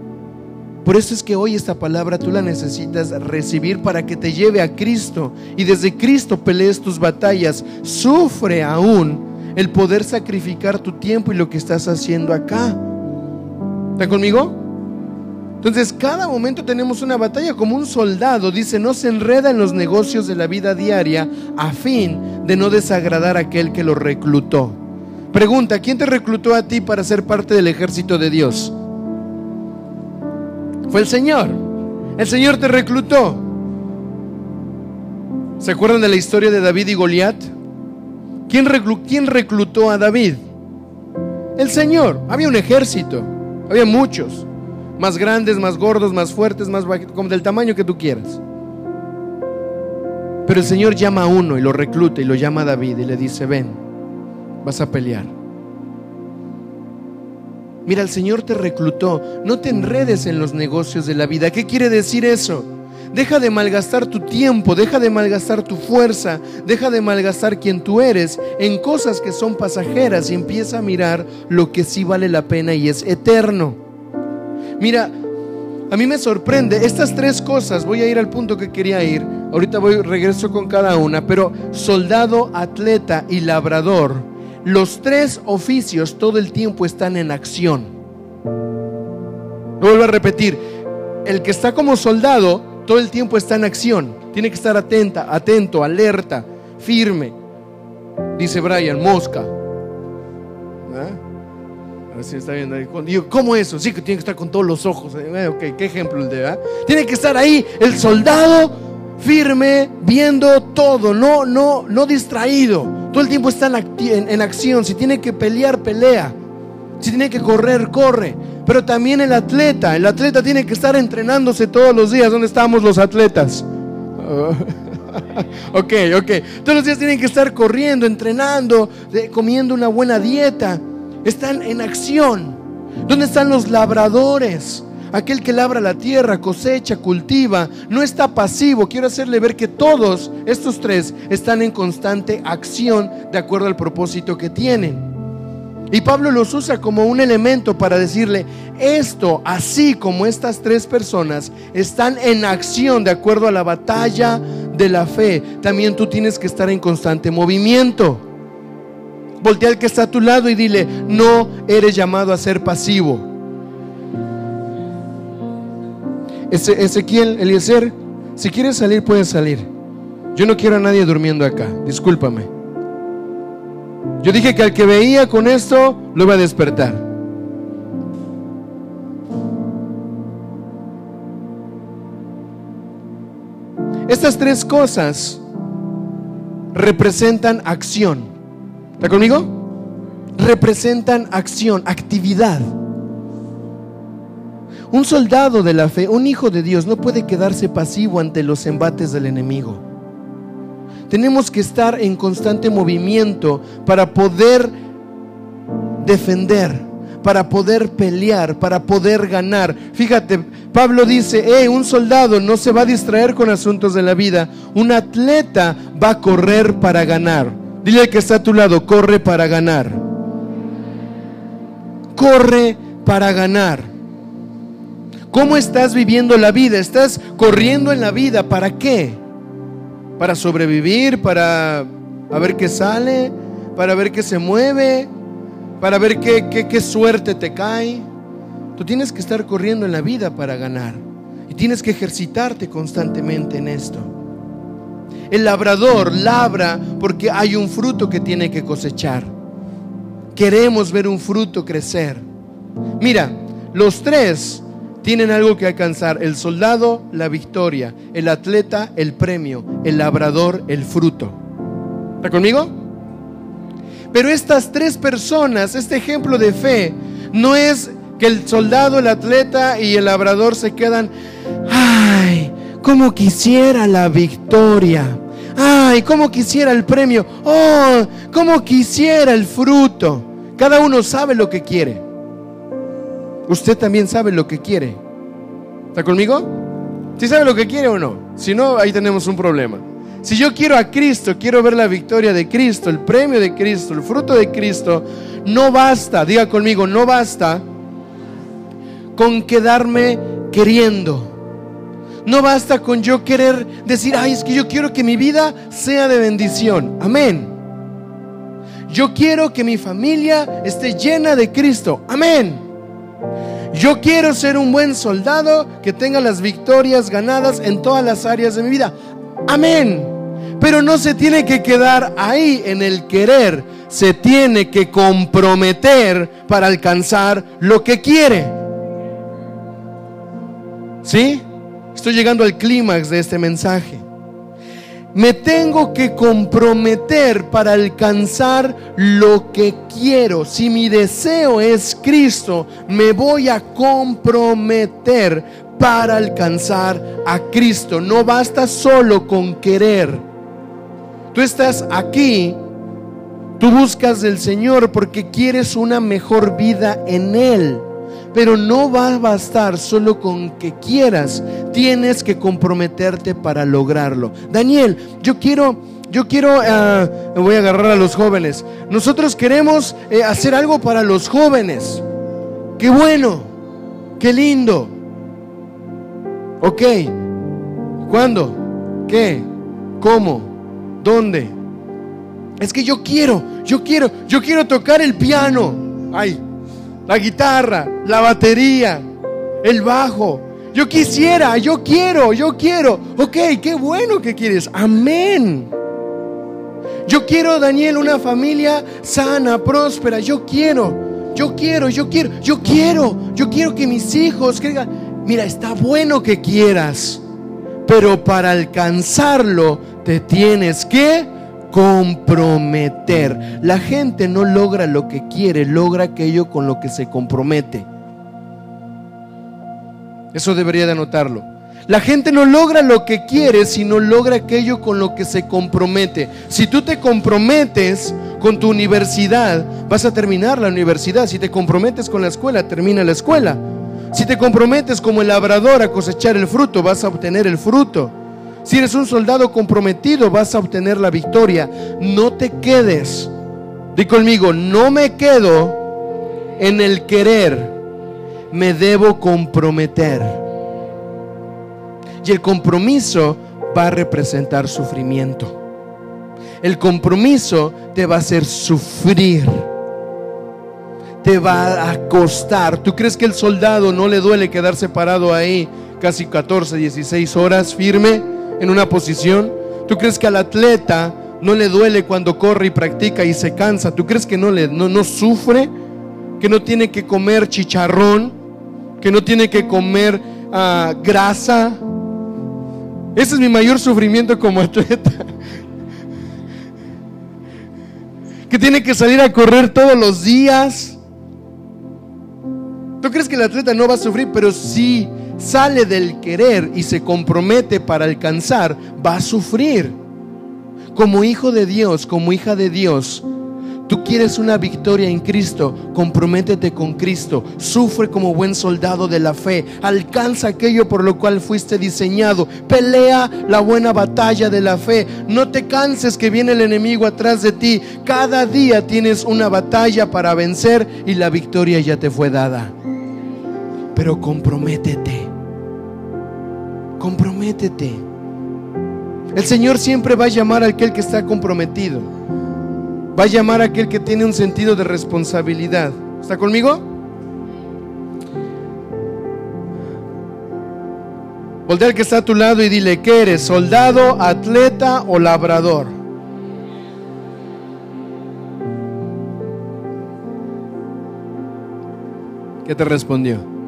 S2: por eso es que hoy esta palabra tú la necesitas recibir para que te lleve a Cristo y desde Cristo pelees tus batallas. Sufre aún el poder sacrificar tu tiempo y lo que estás haciendo acá. ¿Está conmigo? Entonces, cada momento tenemos una batalla como un soldado, dice, no se enreda en los negocios de la vida diaria a fin de no desagradar a aquel que lo reclutó. Pregunta, ¿quién te reclutó a ti para ser parte del ejército de Dios? Fue el Señor. El Señor te reclutó. ¿Se acuerdan de la historia de David y Goliat? ¿Quién, reclutó a David? El Señor. Había un ejército. Había muchos. Más grandes, más gordos, más fuertes, más bajitos, como del tamaño que tú quieras. Pero el Señor llama a uno y lo recluta y lo llama a David y le dice, ven, vas a pelear. Mira, el Señor te reclutó. No te enredes en los negocios de la vida. ¿Qué quiere decir eso? Deja de malgastar tu tiempo, deja de malgastar tu fuerza, deja de malgastar quien tú eres en cosas que son pasajeras y empieza a mirar lo que sí vale la pena y es eterno. Mira, a mí me sorprende estas tres cosas, voy a ir al punto que quería ir, ahorita voy regreso con cada una, pero soldado, atleta y labrador los tres oficios todo el tiempo están en acción. Vuelvo a repetir, el que está como soldado todo el tiempo está en acción. Tiene que estar atenta, atento, alerta, firme. Dice Brian, mosca. ¿Ah? ¿Cómo eso? Sí, que tiene que estar con todos los ojos. Eh, ok, qué ejemplo el de, ¿verdad? Tiene que estar ahí el soldado firme, viendo todo, no, no, no distraído. Todo el tiempo está en, en acción. Si tiene que pelear, pelea. Si tiene que correr, corre. Pero también el atleta, el atleta tiene que estar entrenándose todos los días. ¿Dónde estamos los atletas? ok, ok. Todos los días tienen que estar corriendo, entrenando, comiendo una buena dieta. Están en acción. ¿Dónde están los labradores? Aquel que labra la tierra, cosecha, cultiva, no está pasivo. Quiero hacerle ver que todos estos tres están en constante acción de acuerdo al propósito que tienen. Y Pablo los usa como un elemento para decirle, esto, así como estas tres personas están en acción de acuerdo a la batalla de la fe, también tú tienes que estar en constante movimiento. Voltea al que está a tu lado y dile, no eres llamado a ser pasivo. Ezequiel, Eliezer, si quieres salir, puedes salir. Yo no quiero a nadie durmiendo acá, discúlpame. Yo dije que al que veía con esto lo iba a despertar. Estas tres cosas representan acción. ¿Está conmigo? Representan acción, actividad. Un soldado de la fe, un hijo de Dios, no puede quedarse pasivo ante los embates del enemigo. Tenemos que estar en constante movimiento para poder defender, para poder pelear, para poder ganar. Fíjate, Pablo dice, hey, un soldado no se va a distraer con asuntos de la vida, un atleta va a correr para ganar. Dile que está a tu lado, corre para ganar. Corre para ganar. ¿Cómo estás viviendo la vida? ¿Estás corriendo en la vida? ¿Para qué? para sobrevivir, para ver qué sale, para ver qué se mueve, para ver qué, qué, suerte te cae. Tú tienes que estar corriendo en la vida para ganar y tienes que ejercitarte constantemente en esto. El labrador labra porque hay un fruto que tiene que cosechar. Queremos ver un fruto crecer. Mira, los tres tienen algo que alcanzar. El soldado, la victoria. El atleta, el premio. El labrador, el fruto. ¿Está conmigo? Pero estas tres personas, este ejemplo de fe, no es que el soldado, el atleta y el labrador se quedan, ay, como quisiera la victoria. Ay, como quisiera el premio. Oh, como quisiera el fruto. Cada uno sabe lo que quiere usted también sabe lo que quiere. ¿Está conmigo? ¿Si sabe lo que quiere o no? Si no, ahí tenemos un problema. Si yo quiero a Cristo, quiero ver la victoria de Cristo, el premio de Cristo, el fruto de Cristo, no basta, diga conmigo, no basta con quedarme queriendo. No basta con yo querer decir, ay, es que yo quiero que mi vida sea de bendición. Amén. Yo quiero que mi familia esté llena de Cristo. Amén. Yo quiero ser un buen soldado que tenga las victorias ganadas en todas las áreas de mi vida. Amén. Pero no se tiene que quedar ahí en el querer, se tiene que comprometer para alcanzar lo que quiere. ¿Sí? Estoy llegando al clímax de este mensaje me tengo que comprometer para alcanzar lo que quiero. Si mi deseo es Cristo, me voy a comprometer para alcanzar a Cristo. No basta solo con querer. Tú estás aquí, tú buscas del Señor porque quieres una mejor vida en Él. Pero no va a bastar solo con que quieras, tienes que comprometerte para lograrlo. Daniel, yo quiero, yo quiero, ah, voy a agarrar a los jóvenes. Nosotros queremos eh, hacer algo para los jóvenes. Qué bueno, qué lindo. Ok, ¿cuándo? ¿Qué? ¿Cómo? ¿Dónde? Es que yo quiero, yo quiero, yo quiero tocar el piano. Ay, la guitarra, la batería, el bajo. Yo quisiera, yo quiero, yo quiero. Ok, qué bueno que quieres. Amén. Yo quiero, Daniel, una familia sana, próspera. Yo quiero. yo quiero, yo quiero, yo quiero, yo quiero que mis hijos crean. Mira, está bueno que quieras, pero para alcanzarlo te tienes que comprometer. La gente no logra lo que quiere, logra aquello con lo que se compromete. Eso debería de anotarlo. La gente no logra lo que quiere, sino logra aquello con lo que se compromete. Si tú te comprometes con tu universidad, vas a terminar la universidad. Si te comprometes con la escuela, termina la escuela. Si te comprometes como el labrador a cosechar el fruto, vas a obtener el fruto. Si eres un soldado comprometido, vas a obtener la victoria. No te quedes. Di conmigo, no me quedo en el querer, me debo comprometer. Y el compromiso va a representar sufrimiento. El compromiso te va a hacer sufrir. Te va a costar. ¿Tú crees que el soldado no le duele quedarse parado ahí casi 14, 16 horas firme en una posición? ¿Tú crees que al atleta no le duele cuando corre y practica y se cansa? ¿Tú crees que no, le, no, no sufre? ¿Que no tiene que comer chicharrón? ¿Que no tiene que comer ah, grasa? Ese es mi mayor sufrimiento como atleta. Que tiene que salir a correr todos los días. ¿Tú crees que el atleta no va a sufrir? Pero si sale del querer y se compromete para alcanzar, va a sufrir. Como hijo de Dios, como hija de Dios, Tú quieres una victoria en Cristo, comprométete con Cristo, sufre como buen soldado de la fe, alcanza aquello por lo cual fuiste diseñado, pelea la buena batalla de la fe, no te canses que viene el enemigo atrás de ti, cada día tienes una batalla para vencer y la victoria ya te fue dada. Pero comprométete, comprométete. El Señor siempre va a llamar a aquel que está comprometido va a llamar a aquel que tiene un sentido de responsabilidad. ¿Está conmigo? Voltea al que está a tu lado y dile, ¿qué eres? ¿Soldado, atleta o labrador? ¿Qué te respondió?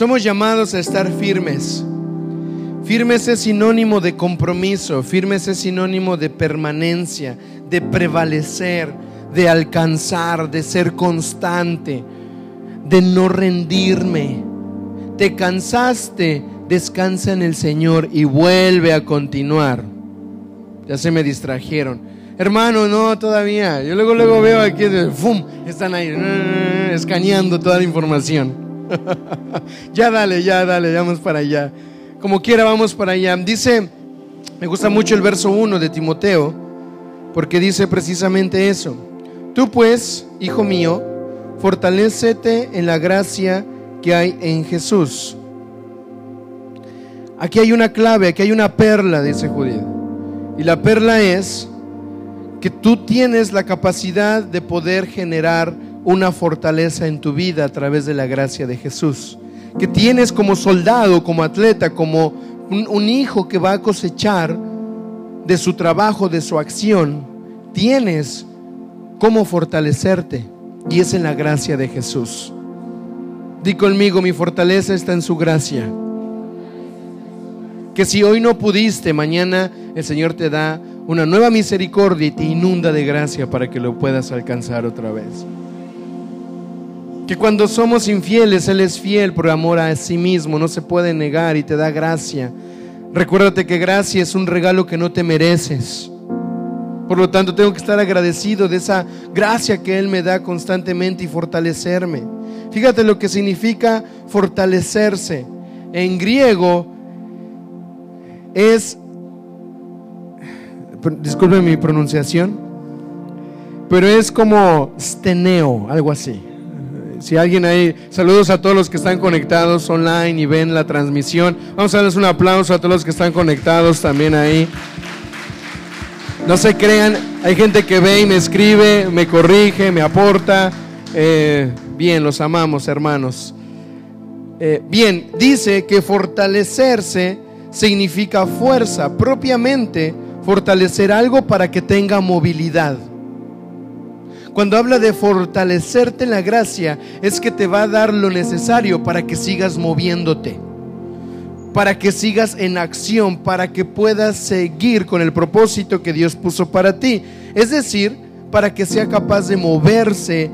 S2: Somos llamados a estar firmes. Firmes es sinónimo de compromiso, firmes es sinónimo de permanencia, de prevalecer, de alcanzar, de ser constante, de no rendirme. Te cansaste, descansa en el Señor y vuelve a continuar. Ya se me distrajeron. Hermano, no, todavía. Yo luego, luego veo aquí, ¡fum! Están ahí, escaneando toda la información. ya dale, ya dale, vamos para allá. Como quiera, vamos para allá. Dice, me gusta mucho el verso 1 de Timoteo, porque dice precisamente eso. Tú pues, hijo mío, fortalécete en la gracia que hay en Jesús. Aquí hay una clave, aquí hay una perla, dice Judío. Y la perla es que tú tienes la capacidad de poder generar una fortaleza en tu vida a través de la gracia de Jesús. Que tienes como soldado, como atleta, como un, hijo que va a cosechar de su trabajo, de su acción. Tienes cómo fortalecerte y es en la gracia de Jesús. Di conmigo, mi fortaleza está en su gracia. Que si hoy no pudiste, mañana el Señor te da una nueva misericordia y te inunda de gracia para que lo puedas alcanzar otra vez que cuando somos infieles, Él es fiel por amor a sí mismo, no se puede negar y te da gracia. Recuérdate que gracia es un regalo que no te mereces. Por lo tanto, tengo que estar agradecido de esa gracia que Él me da constantemente y fortalecerme. Fíjate lo que significa fortalecerse. En griego es, disculpe mi pronunciación, pero es como steneo, algo así. Si alguien ahí, saludos a todos los que están conectados online y ven la transmisión. Vamos a darles un aplauso a todos los que están conectados también ahí. No se crean, hay gente que ve y me escribe, me corrige, me aporta. Eh, bien, los amamos, hermanos. Eh, bien, dice que fortalecerse significa fuerza, propiamente fortalecer algo para que tenga movilidad. Cuando habla de fortalecerte en la gracia, es que te va a dar lo necesario para que sigas moviéndote, para que sigas en acción, para que puedas seguir con el propósito que Dios puso para ti. Es decir, para que sea capaz de moverse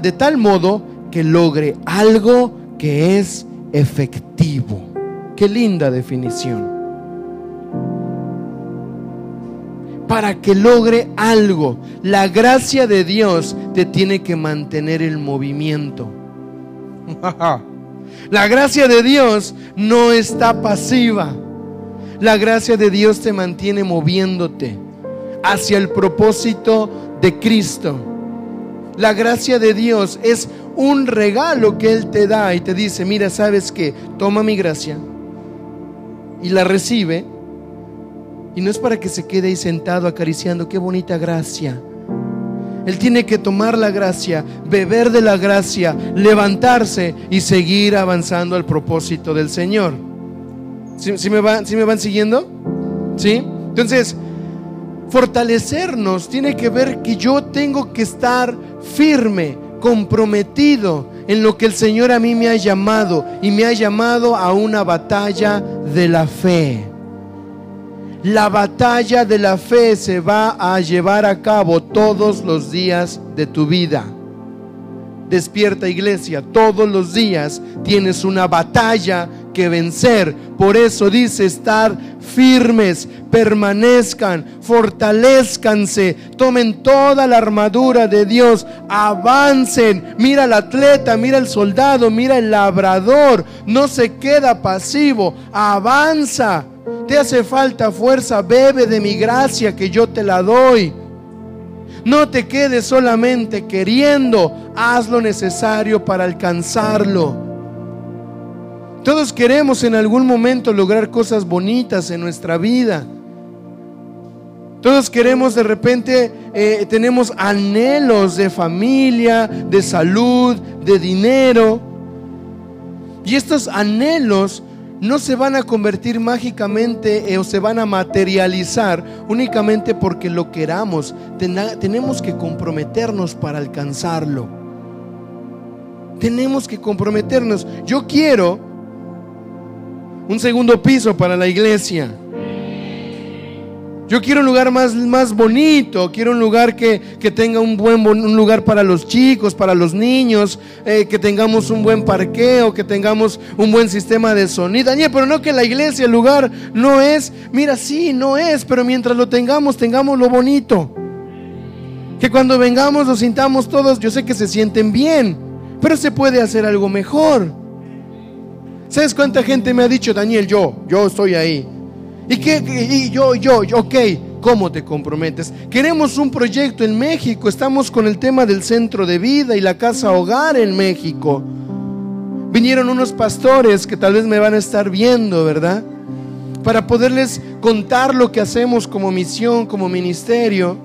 S2: de tal modo que logre algo que es efectivo. Qué linda definición. Para que logre algo. La gracia de Dios te tiene que mantener el movimiento. La gracia de Dios no está pasiva. La gracia de Dios te mantiene moviéndote hacia el propósito de Cristo. La gracia de Dios es un regalo que Él te da y te dice, mira, sabes que toma mi gracia y la recibe y no es para que se quede ahí sentado acariciando, qué bonita gracia. Él tiene que tomar la gracia, beber de la gracia, levantarse y seguir avanzando al propósito del Señor. ¿Sí, me, van, me van siguiendo? ¿Sí? Entonces, fortalecernos tiene que ver que yo tengo que estar firme, comprometido en lo que el Señor a mí me ha llamado y me ha llamado a una batalla de la fe. La batalla de la fe se va a llevar a cabo todos los días de tu vida. Despierta iglesia, todos los días tienes una batalla que vencer. Por eso dice estar firmes, permanezcan, fortalezcanse, tomen toda la armadura de Dios, avancen. Mira al atleta, mira al soldado, mira el labrador, no se queda pasivo, avanza te hace falta fuerza, bebe de mi gracia que yo te la doy. No te quedes solamente queriendo, haz lo necesario para alcanzarlo. Todos queremos en algún momento lograr cosas bonitas en nuestra vida. Todos queremos de repente, eh, tenemos anhelos de familia, de salud, de dinero. Y estos anhelos no se van a convertir mágicamente eh, o se van a materializar únicamente porque lo queramos. tenemos que comprometernos para alcanzarlo. Tenemos que comprometernos. Yo quiero un segundo piso para la iglesia. Yo quiero un lugar más, más bonito, quiero un lugar que, tenga un buen un lugar para los chicos, para los niños, eh, que tengamos un buen parqueo, que tengamos un buen sistema de sonido. Daniel, pero no que la iglesia, el lugar no es, mira, sí, no es, pero mientras lo tengamos, tengamos lo bonito. Que cuando vengamos lo sintamos todos, yo sé que se sienten bien, pero se puede hacer algo mejor. ¿Sabes cuánta gente me ha dicho, Daniel, yo, yo estoy ahí? ¿Y, qué, y yo, yo, ok, ¿cómo te comprometes? Queremos un proyecto en México, estamos con el tema del centro de vida y la casa hogar en México. Vinieron unos pastores que tal vez me van a estar viendo, ¿verdad? Para poderles contar lo que hacemos como misión, como ministerio.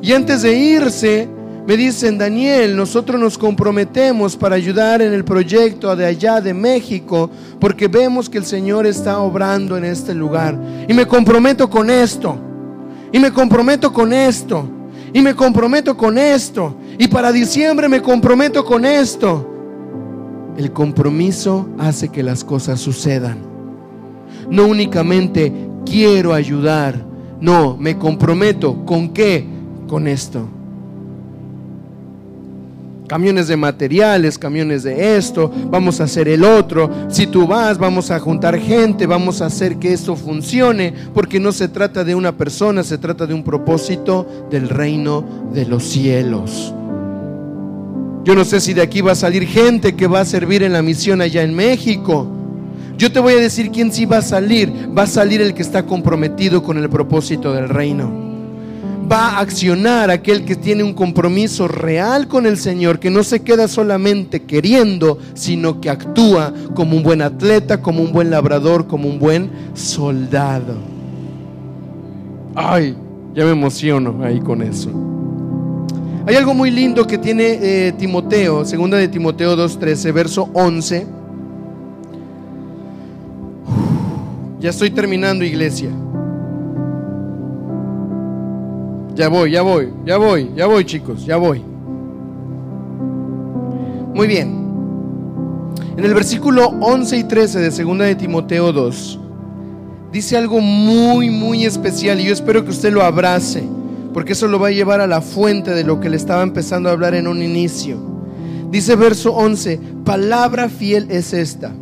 S2: Y antes de irse, me dicen, Daniel, nosotros nos comprometemos para ayudar en el proyecto de allá de México, porque vemos que el Señor está obrando en este lugar. Y me comprometo con esto. Y me comprometo con esto. Y me comprometo con esto. Y para diciembre me comprometo con esto. El compromiso hace que las cosas sucedan. No únicamente quiero ayudar. No, me comprometo. ¿Con qué? Con esto camiones de materiales, camiones de esto, vamos a hacer el otro. Si tú vas, vamos a juntar gente, vamos a hacer que esto funcione, porque no se trata de una persona, se trata de un propósito del reino de los cielos. Yo no sé si de aquí va a salir gente que va a servir en la misión allá en México. Yo te voy a decir quién sí va a salir. Va a salir el que está comprometido con el propósito del reino va a accionar aquel que tiene un compromiso real con el Señor, que no se queda solamente queriendo, sino que actúa como un buen atleta, como un buen labrador, como un buen soldado. Ay, ya me emociono ahí con eso. Hay algo muy lindo que tiene eh, Timoteo, segunda de Timoteo 2.13, verso 11. Ya estoy terminando, iglesia. Ya voy, ya voy, ya voy, ya voy, chicos, ya voy. Muy bien. En el versículo 11 y 13 de 2 de Timoteo 2, dice algo muy, muy especial y yo espero que usted lo abrace, porque eso lo va a llevar a la fuente de lo que le estaba empezando a hablar en un inicio. Dice verso 11, palabra fiel es esta,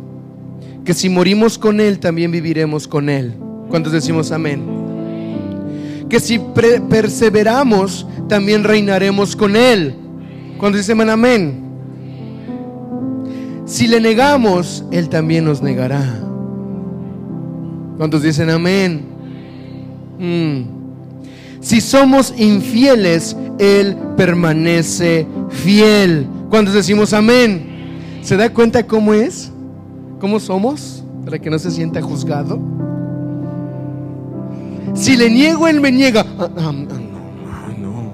S2: que si morimos con Él, también viviremos con Él. ¿Cuántos decimos amén? Que si perseveramos, también reinaremos con Él. ¿Cuántos dicen amén? Si le negamos, Él también nos negará. ¿Cuántos dicen amén? Mm. Si somos infieles, Él permanece fiel. ¿Cuántos decimos amén? ¿Se da cuenta cómo es? ¿Cómo somos? Para que no se sienta juzgado. Si le niego, Él me niega. Ah, ah, ah, no.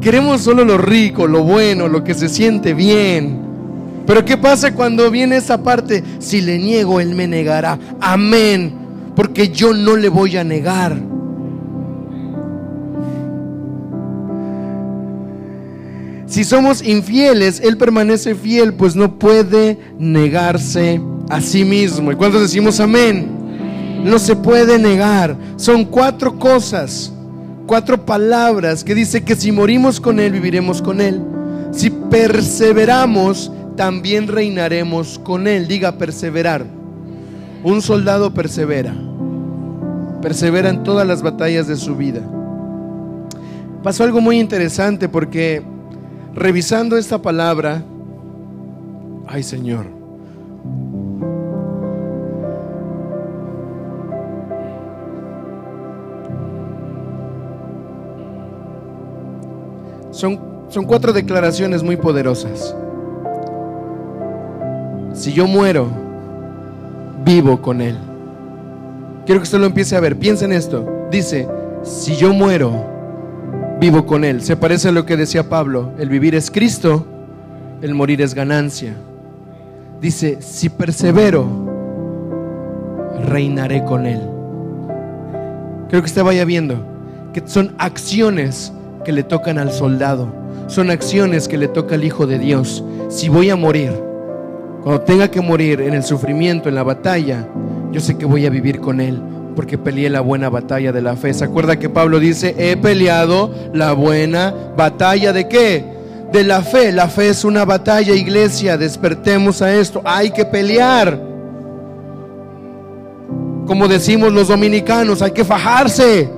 S2: Queremos solo lo rico, lo bueno, lo que se siente bien. Pero ¿qué pasa cuando viene esa parte? Si le niego, Él me negará. Amén. Porque yo no le voy a negar. Si somos infieles, Él permanece fiel, pues no puede negarse a sí mismo. ¿Y cuando decimos amén? No se puede negar. Son cuatro cosas, cuatro palabras que dice que si morimos con Él, viviremos con Él. Si perseveramos, también reinaremos con Él. Diga perseverar. Un soldado persevera. Persevera en todas las batallas de su vida. Pasó algo muy interesante porque revisando esta palabra, ay Señor, son, son cuatro declaraciones muy poderosas. Si yo muero, vivo con Él. Quiero que usted lo empiece a ver. Piensa en esto. Dice, si yo muero, vivo con Él. Se parece a lo que decía Pablo. El vivir es Cristo, el morir es ganancia. Dice, si persevero, reinaré con Él. Quiero que usted vaya viendo que son acciones que le tocan al soldado. Son acciones que le toca al Hijo de Dios. Si voy a morir, cuando tenga que morir en el sufrimiento, en la batalla, yo sé que voy a vivir con Él porque peleé la buena batalla de la fe. ¿Se acuerda que Pablo dice, he peleado la buena batalla de qué? De la fe. La fe es una batalla, iglesia. Despertemos a esto. Hay que pelear. Como decimos los dominicanos, hay que fajarse.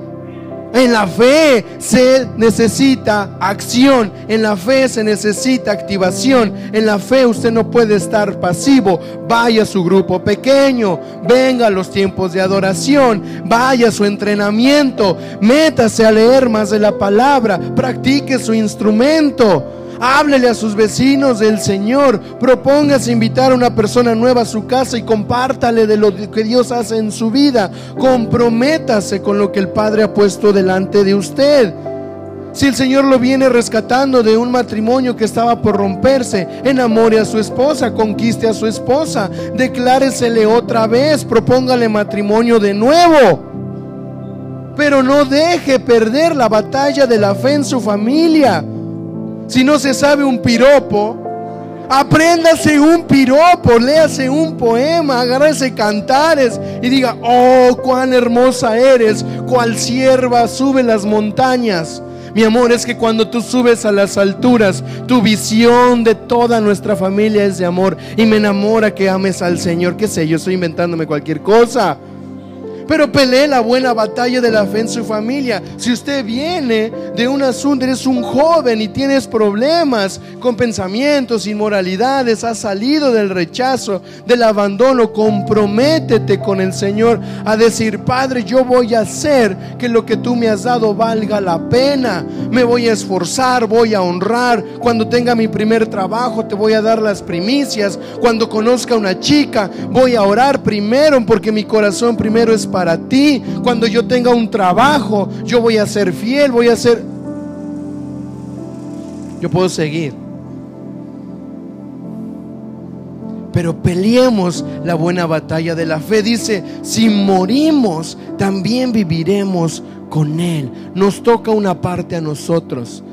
S2: En la fe se necesita acción, en la fe se necesita activación, en la fe usted no puede estar pasivo. Vaya a su grupo pequeño, venga a los tiempos de adoración, vaya a su entrenamiento, métase a leer más de la palabra, practique su instrumento. Háblele a sus vecinos del Señor. Propóngase invitar a una persona nueva a su casa y compártale de lo que Dios hace en su vida. Comprométase con lo que el Padre ha puesto delante de usted. Si el Señor lo viene rescatando de un matrimonio que estaba por romperse, enamore a su esposa, conquiste a su esposa, decláresele otra vez, propóngale matrimonio de nuevo. Pero no deje perder la batalla de la fe en su familia. Si no se sabe un piropo, apréndase un piropo, léase un poema, agárrese cantares y diga, oh, cuán hermosa eres, cual sierva sube las montañas. Mi amor, es que cuando tú subes a las alturas, tu visión de toda nuestra familia es de amor. Y me enamora que ames al Señor. ¿Qué sé? Yo estoy inventándome cualquier cosa pero pelee la buena batalla de la fe en su familia. Si usted viene de un asunto, eres un joven y tienes problemas con pensamientos, inmoralidades, has salido del rechazo, del abandono, comprométete con el Señor a decir, Padre, yo voy a hacer que lo que tú me has dado valga la pena. Me voy a esforzar, voy a honrar. Cuando tenga mi primer trabajo, te voy a dar las primicias. Cuando conozca a una chica, voy a orar primero porque mi corazón primero es para para ti. Cuando yo tenga un trabajo, yo voy a ser fiel, voy a ser... Yo puedo seguir. pero peleemos la buena batalla de la fe. Dice, si morimos, también viviremos con Él. Nos toca una parte a nosotros.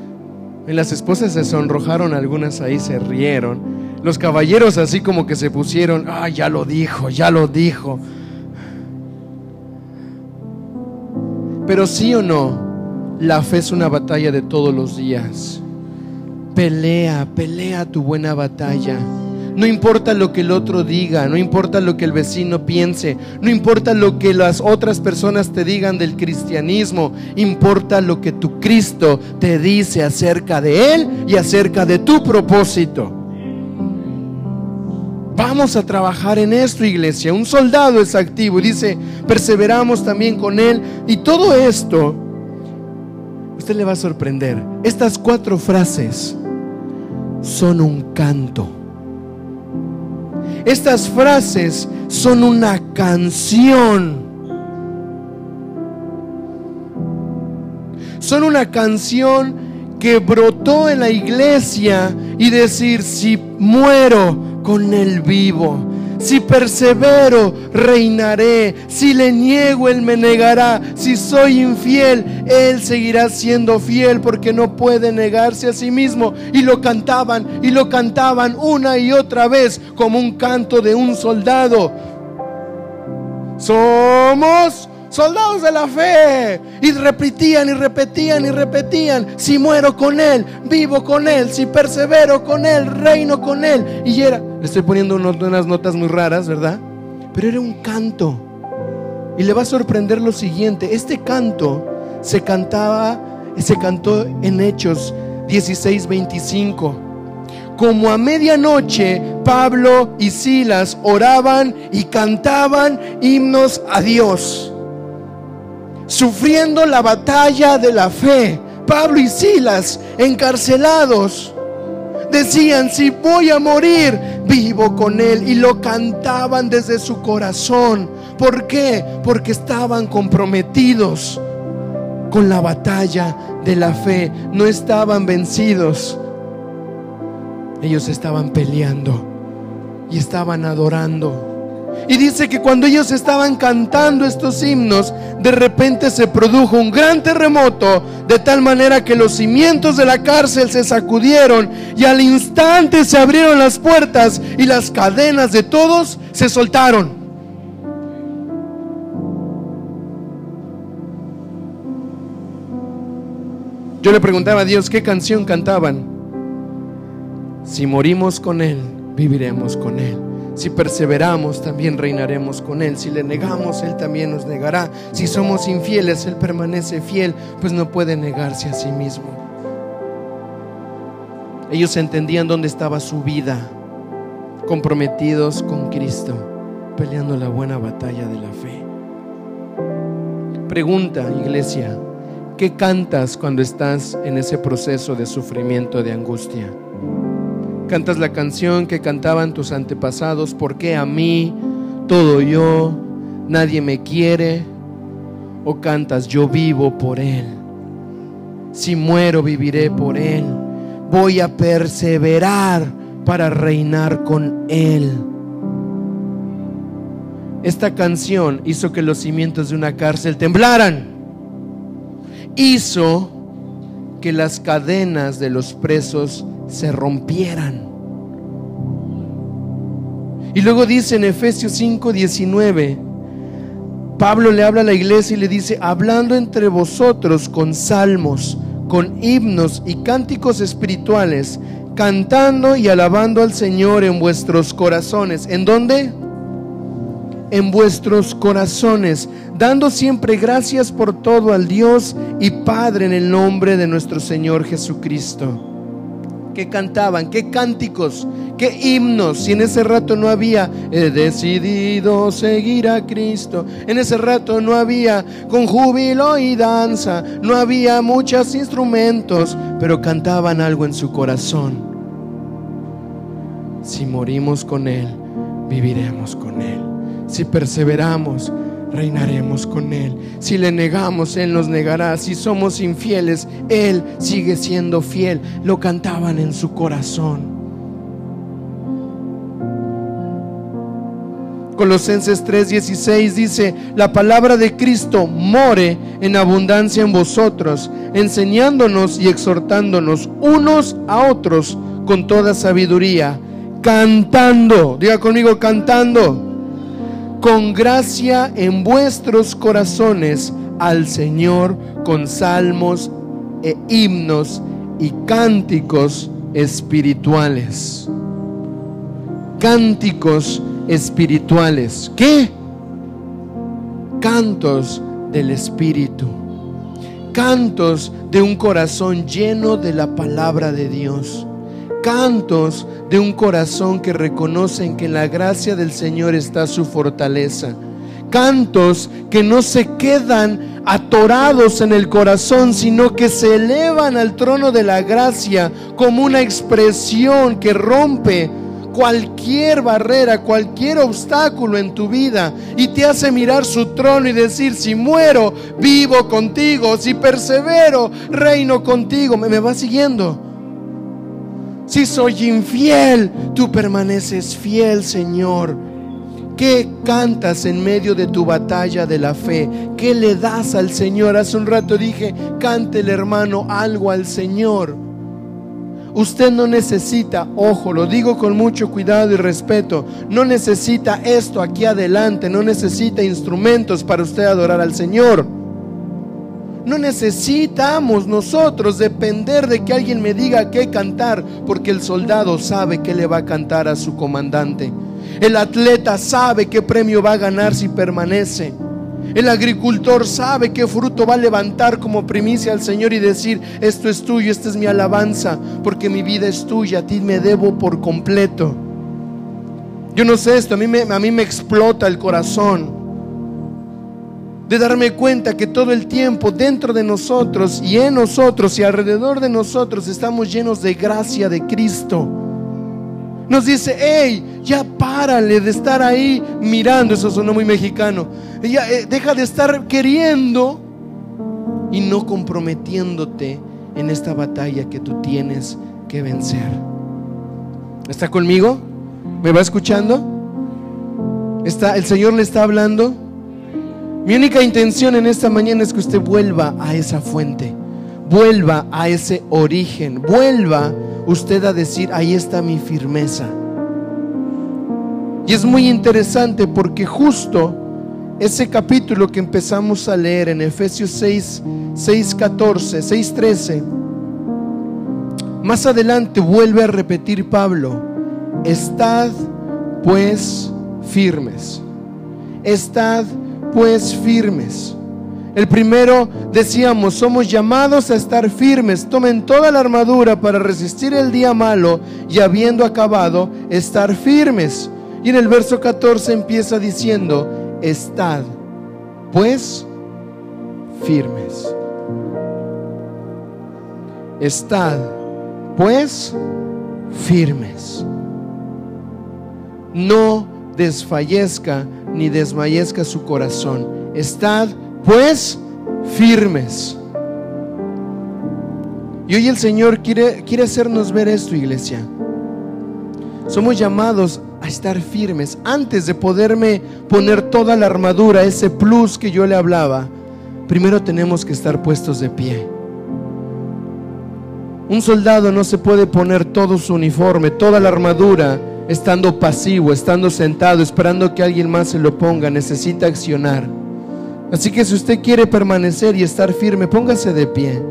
S2: En las esposas se sonrojaron, algunas ahí se rieron. Los caballeros así como que se pusieron, ah, ya lo dijo, ya lo dijo. Pero sí o no, la fe es una batalla de todos los días. Pelea, pelea tu buena batalla. No importa lo que el otro diga, no importa lo que el vecino piense, no importa lo que las otras personas te digan del cristianismo, importa lo que tu Cristo te dice acerca de Él y acerca de tu propósito. Vamos a trabajar en esto, iglesia. Un soldado es activo y dice, perseveramos también con Él. Y todo esto, usted le va a sorprender. Estas cuatro frases son un canto. Estas frases son una canción. Son una canción que brotó en la iglesia y decir, si muero con el vivo, si persevero, reinaré. Si le niego, Él me negará. Si soy infiel, Él seguirá siendo fiel porque no puede negarse a sí mismo. Y lo cantaban y lo cantaban una y otra vez como un canto de un soldado. Somos soldados de la fe. Y repetían y repetían y repetían, si muero con Él, vivo con Él, si persevero con Él, reino con Él. Y era, le estoy poniendo unas notas muy raras, ¿verdad? Pero era un canto. Y le va a sorprender lo siguiente, este canto se cantaba, se cantó en Hechos 16, 25 como a medianoche Pablo y Silas oraban y cantaban himnos a Dios sufriendo la batalla de la fe. Pablo y Silas, encarcelados, decían, si voy a morir, vivo con Él. Y lo cantaban desde su corazón. ¿Por qué? Porque estaban comprometidos con la batalla de la fe. No estaban vencidos. Ellos estaban peleando y estaban adorando. Y dice que cuando ellos estaban cantando estos himnos, de repente se produjo un gran terremoto, de tal manera que los cimientos de la cárcel se sacudieron y al instante se abrieron las puertas y las cadenas de todos se soltaron. Yo le preguntaba a Dios qué canción cantaban. Si morimos con Él, viviremos con Él. Si perseveramos, también reinaremos con Él. Si le negamos, Él también nos negará. Si somos infieles, Él permanece fiel, pues no puede negarse a sí mismo. Ellos entendían dónde estaba su vida, comprometidos con Cristo, peleando la buena batalla de la fe. Pregunta, iglesia, ¿qué cantas cuando estás en ese proceso de sufrimiento, de angustia? Cantas la canción que cantaban tus antepasados, ¿por qué a mí? Todo yo, nadie me quiere. O cantas, yo vivo por Él. Si muero, viviré por Él. Voy a perseverar para reinar con Él. Esta canción hizo que los cimientos de una cárcel temblaran. Hizo que las cadenas de los presos se rompieran. Y luego dice en Efesios 5, 19, Pablo le habla a la iglesia y le dice, hablando entre vosotros con salmos, con himnos y cánticos espirituales, cantando y alabando al Señor en vuestros corazones. ¿En dónde? En vuestros corazones, dando siempre gracias por todo al Dios y Padre en el nombre de nuestro Señor Jesucristo que cantaban, qué cánticos, qué himnos. Si en ese rato no había, he decidido seguir a Cristo. En ese rato no había con júbilo y danza, no había muchos instrumentos, pero cantaban algo en su corazón. Si morimos con Él, viviremos con Él. Si perseveramos, reinaremos con Él. Si le negamos, Él nos negará. Si somos infieles, Él sigue siendo fiel. Lo cantaban en su corazón. Colosenses 3:16 dice, la palabra de Cristo more en abundancia en vosotros, enseñándonos y exhortándonos unos a otros con toda sabiduría, cantando, diga conmigo, cantando, con gracia en vuestros corazones al Señor con salmos e himnos y cánticos espirituales. Cánticos espirituales. ¿Qué? Cantos del Espíritu. Cantos de un corazón lleno de la palabra de Dios. Cantos de un corazón que reconocen que en la gracia del Señor está su fortaleza. Cantos que no se quedan atorados en el corazón, sino que se elevan al trono de la gracia como una expresión que rompe cualquier barrera, cualquier obstáculo en tu vida y te hace mirar su trono y decir, si muero, vivo contigo, si persevero, reino contigo. ¿Me, me va siguiendo? Si soy infiel, tú permaneces fiel, Señor. ¿Qué cantas en medio de tu batalla de la fe? ¿Qué le das al Señor? Hace un rato dije, cante el hermano algo al Señor. Usted no necesita, ojo, lo digo con mucho cuidado y respeto, no necesita esto aquí adelante, no necesita instrumentos para usted adorar al Señor. No necesitamos nosotros depender de que alguien me diga qué cantar, porque el soldado sabe qué le va a cantar a su comandante. El atleta sabe qué premio va a ganar si permanece. El agricultor sabe qué fruto va a levantar como primicia al Señor y decir, esto es tuyo, esta es mi alabanza, porque mi vida es tuya, a ti me debo por completo. Yo no sé esto, a mí me, a mí me explota el corazón de darme cuenta que todo el tiempo dentro de nosotros y en nosotros y alrededor de nosotros estamos llenos de gracia de Cristo. Nos dice, hey, ya párale de estar ahí mirando, eso sonó muy mexicano, ya, eh, deja de estar queriendo y no comprometiéndote en esta batalla que tú tienes que vencer. ¿Está conmigo? ¿Me va escuchando? ¿Está, ¿El Señor le está hablando? Mi única intención en esta mañana es que usted vuelva a esa fuente, vuelva a ese origen, vuelva usted a decir, ahí está mi firmeza. Y es muy interesante porque justo ese capítulo que empezamos a leer en Efesios 6, 6, 14, 6, 13, más adelante vuelve a repetir Pablo, estad pues firmes, estad pues firmes. El primero decíamos, somos llamados a estar firmes, tomen toda la armadura para resistir el día malo y habiendo acabado, estar firmes. Y en el verso 14 empieza diciendo, estad pues firmes. Estad pues firmes. No desfallezca ni desmayezca su corazón. Estad pues firmes. Y hoy el Señor quiere, quiere hacernos ver esto, iglesia. Somos llamados a estar firmes. Antes de poderme poner toda la armadura, ese plus que yo le hablaba, primero tenemos que estar puestos de pie. Un soldado no se puede poner todo su uniforme, toda la armadura, estando pasivo, estando sentado, esperando que alguien más se lo ponga. Necesita accionar. Así que si usted quiere permanecer y estar firme, póngase de pie.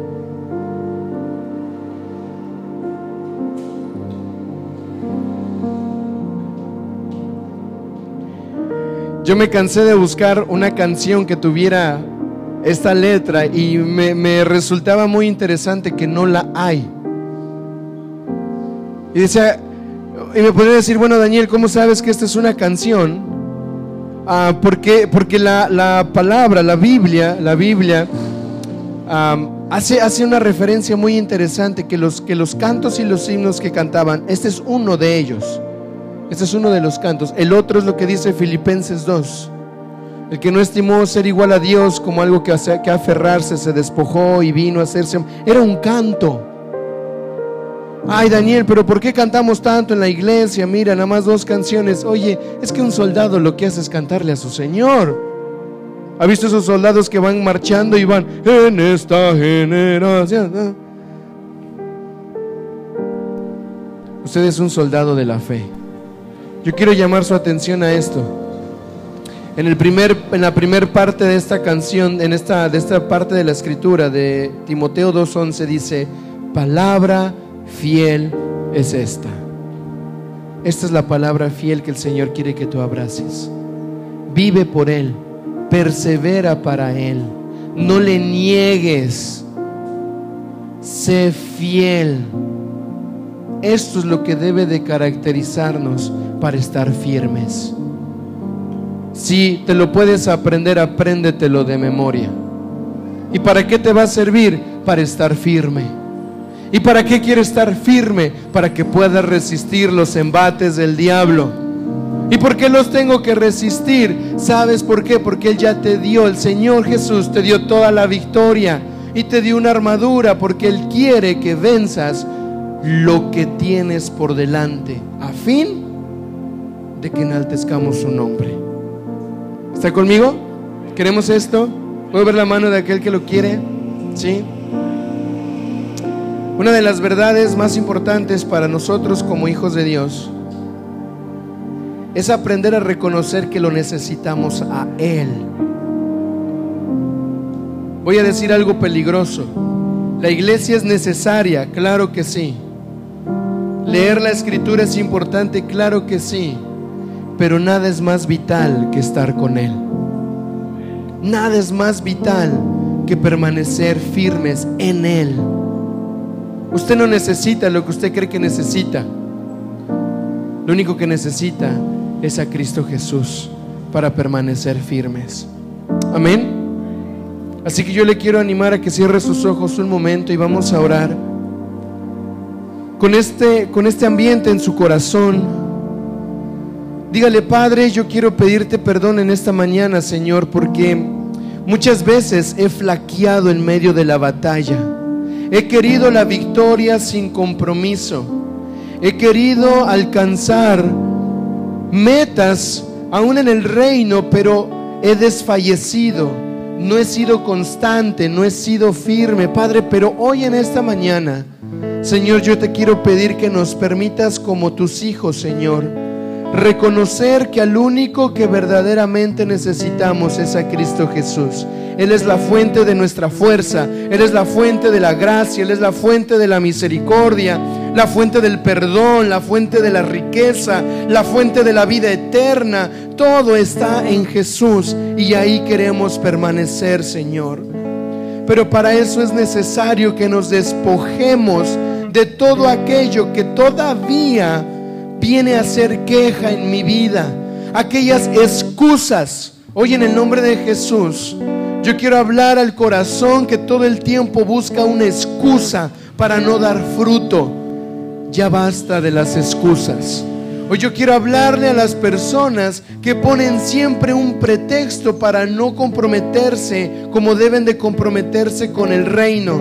S2: Yo me cansé de buscar una canción que tuviera esta letra y me, resultaba muy interesante que no la hay. Y decía, y me podría decir, bueno Daniel, ¿cómo sabes que esta es una canción? Ah, porque porque la, palabra, la Biblia, la Biblia hace, hace una referencia muy interesante que los, que los cantos y los himnos que cantaban, este es uno de ellos. Este es uno de los cantos. El otro es lo que dice Filipenses 2. El que no estimó ser igual a Dios como algo que, que aferrarse, se despojó y vino a hacerse. Era un canto. Ay, Daniel, pero ¿por qué cantamos tanto en la iglesia? Mira, nada más dos canciones. Oye, es que un soldado lo que hace es cantarle a su Señor. ¿Ha visto esos soldados que van marchando y van en esta generación? Usted es un soldado de la fe. Yo quiero llamar su atención a esto. En, el primer, en la primera parte de esta canción, en esta, de esta parte de la escritura de Timoteo 2.11 dice, palabra fiel es esta. Esta es la palabra fiel que el Señor quiere que tú abraces. Vive por Él, persevera para Él, no le niegues, sé fiel. Esto es lo que debe de caracterizarnos para estar firmes. Si te lo puedes aprender, apréndetelo de memoria. ¿Y para qué te va a servir? Para estar firme. ¿Y para qué quiere estar firme? Para que pueda resistir los embates del diablo. ¿Y por qué los tengo que resistir? ¿Sabes por qué? Porque Él ya te dio, el Señor Jesús te dio toda la victoria y te dio una armadura porque Él quiere que venzas lo que tienes por delante a fin de que enaltezcamos su nombre. ¿Está conmigo? ¿Queremos esto? ¿Puedo ver la mano de aquel que lo quiere? ¿Sí? Una de las verdades más importantes para nosotros como hijos de Dios es aprender a reconocer que lo necesitamos a Él. Voy a decir algo peligroso. La iglesia es necesaria, claro que sí. Leer la escritura es importante, claro que sí. Pero nada es más vital que estar con Él. Nada es más vital que permanecer firmes en Él. Usted no necesita lo que usted cree que necesita. Lo único que necesita es a Cristo Jesús para permanecer firmes. Amén. Así que yo le quiero animar a que cierre sus ojos un momento y vamos a orar. Con este, con este ambiente en su corazón, dígale, Padre, yo quiero pedirte perdón en esta mañana, Señor, porque muchas veces he flaqueado en medio de la batalla. He querido la victoria sin compromiso. He querido alcanzar metas aún en el reino, pero he desfallecido. No he sido constante, no he sido firme, Padre, pero hoy en esta mañana, Señor, yo te quiero pedir que nos permitas como tus hijos, Señor, reconocer que al único que verdaderamente necesitamos es a Cristo Jesús. Él es la fuente de nuestra fuerza, Él es la fuente de la gracia, Él es la fuente de la misericordia, la fuente del perdón, la fuente de la riqueza, la fuente de la vida eterna. Todo está en Jesús y ahí queremos permanecer, Señor. Pero para eso es necesario que nos despojemos de todo aquello que todavía viene a ser queja en mi vida, aquellas excusas. Hoy en el nombre de Jesús, yo quiero hablar al corazón que todo el tiempo busca una excusa para no dar fruto. Ya basta de las excusas. Hoy yo quiero hablarle a las personas que ponen siempre un pretexto para no comprometerse como deben de comprometerse con el reino,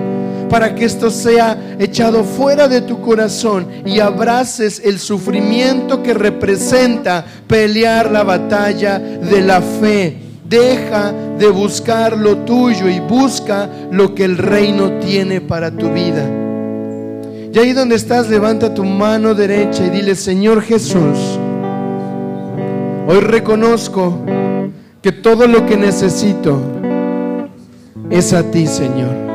S2: para que esto sea echado fuera de tu corazón y abraces el sufrimiento que representa pelear la batalla de la fe. Deja de buscar lo tuyo y busca lo que el reino tiene para tu vida. Y ahí donde estás, levanta tu mano derecha y dile, Señor Jesús, hoy reconozco que todo lo que necesito es a ti, Señor.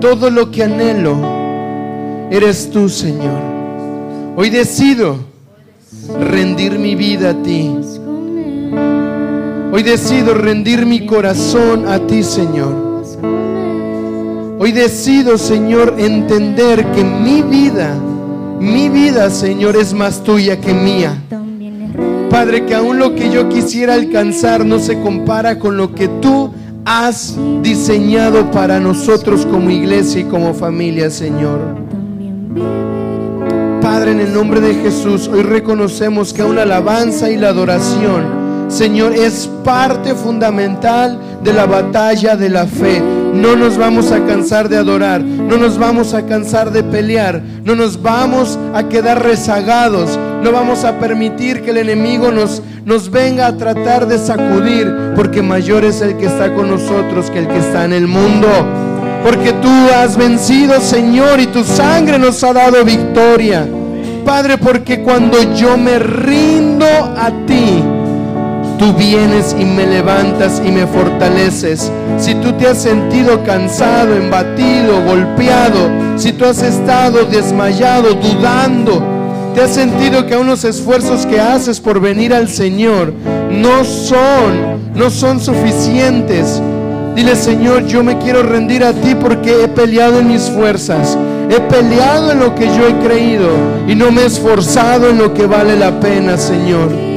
S2: Todo lo que anhelo eres tú, Señor. Hoy decido rendir mi vida a ti. Hoy decido rendir mi corazón a ti, Señor. Hoy decido, Señor, entender que mi vida, mi vida, Señor, es más tuya que mía. Padre, que aún lo que yo quisiera alcanzar no se compara con lo que tú has diseñado para nosotros como iglesia y como familia, Señor. Padre, en el nombre de Jesús, hoy reconocemos que la alabanza y la adoración, Señor, es parte fundamental de la batalla de la fe. No nos vamos a cansar de adorar, no nos vamos a cansar de pelear, no nos vamos a quedar rezagados, no vamos a permitir que el enemigo nos, nos venga a tratar de sacudir, porque mayor es el que está con nosotros que el que está en el mundo. Porque tú has vencido, Señor, y tu sangre nos ha dado victoria. Padre, porque cuando yo me rindo a ti, tú vienes y me levantas y me fortaleces. Si tú te has sentido cansado, embatido, golpeado, si tú has estado desmayado, dudando, te has sentido que unos esfuerzos que haces por venir al Señor no son, no son suficientes. Dile, Señor, yo me quiero rendir a ti porque he peleado en mis fuerzas. He peleado en lo que yo he creído y no me he esforzado en lo que vale la pena, Señor. Señor.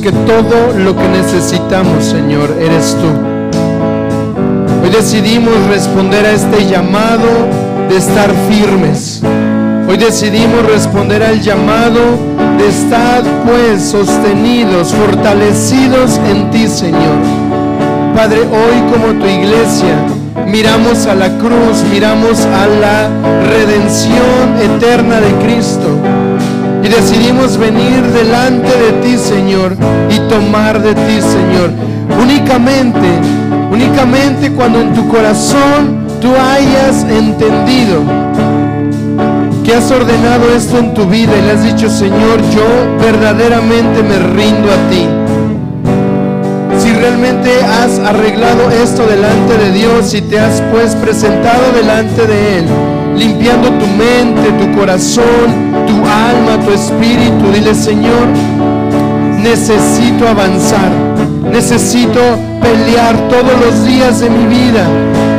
S2: Que todo lo que necesitamos, Señor, eres tú. Hoy decidimos responder a este llamado de estar firmes. Hoy decidimos responder al llamado de estar pues sostenidos, fortalecidos en ti, Señor. Padre, hoy como tu iglesia miramos a la cruz, miramos a la redención eterna de Cristo y decidimos venir delante de ti, Señor, y tomar de ti, Señor. Únicamente, únicamente cuando en tu corazón tú hayas entendido que has ordenado esto en tu vida y le has dicho, Señor, yo verdaderamente me rindo a ti. Si realmente has arreglado esto delante de Dios y te has pues presentado delante de Él, limpiando tu mente, tu corazón, tu alma, tu espíritu. Dile, Señor, necesito avanzar, necesito pelear todos los días de mi vida.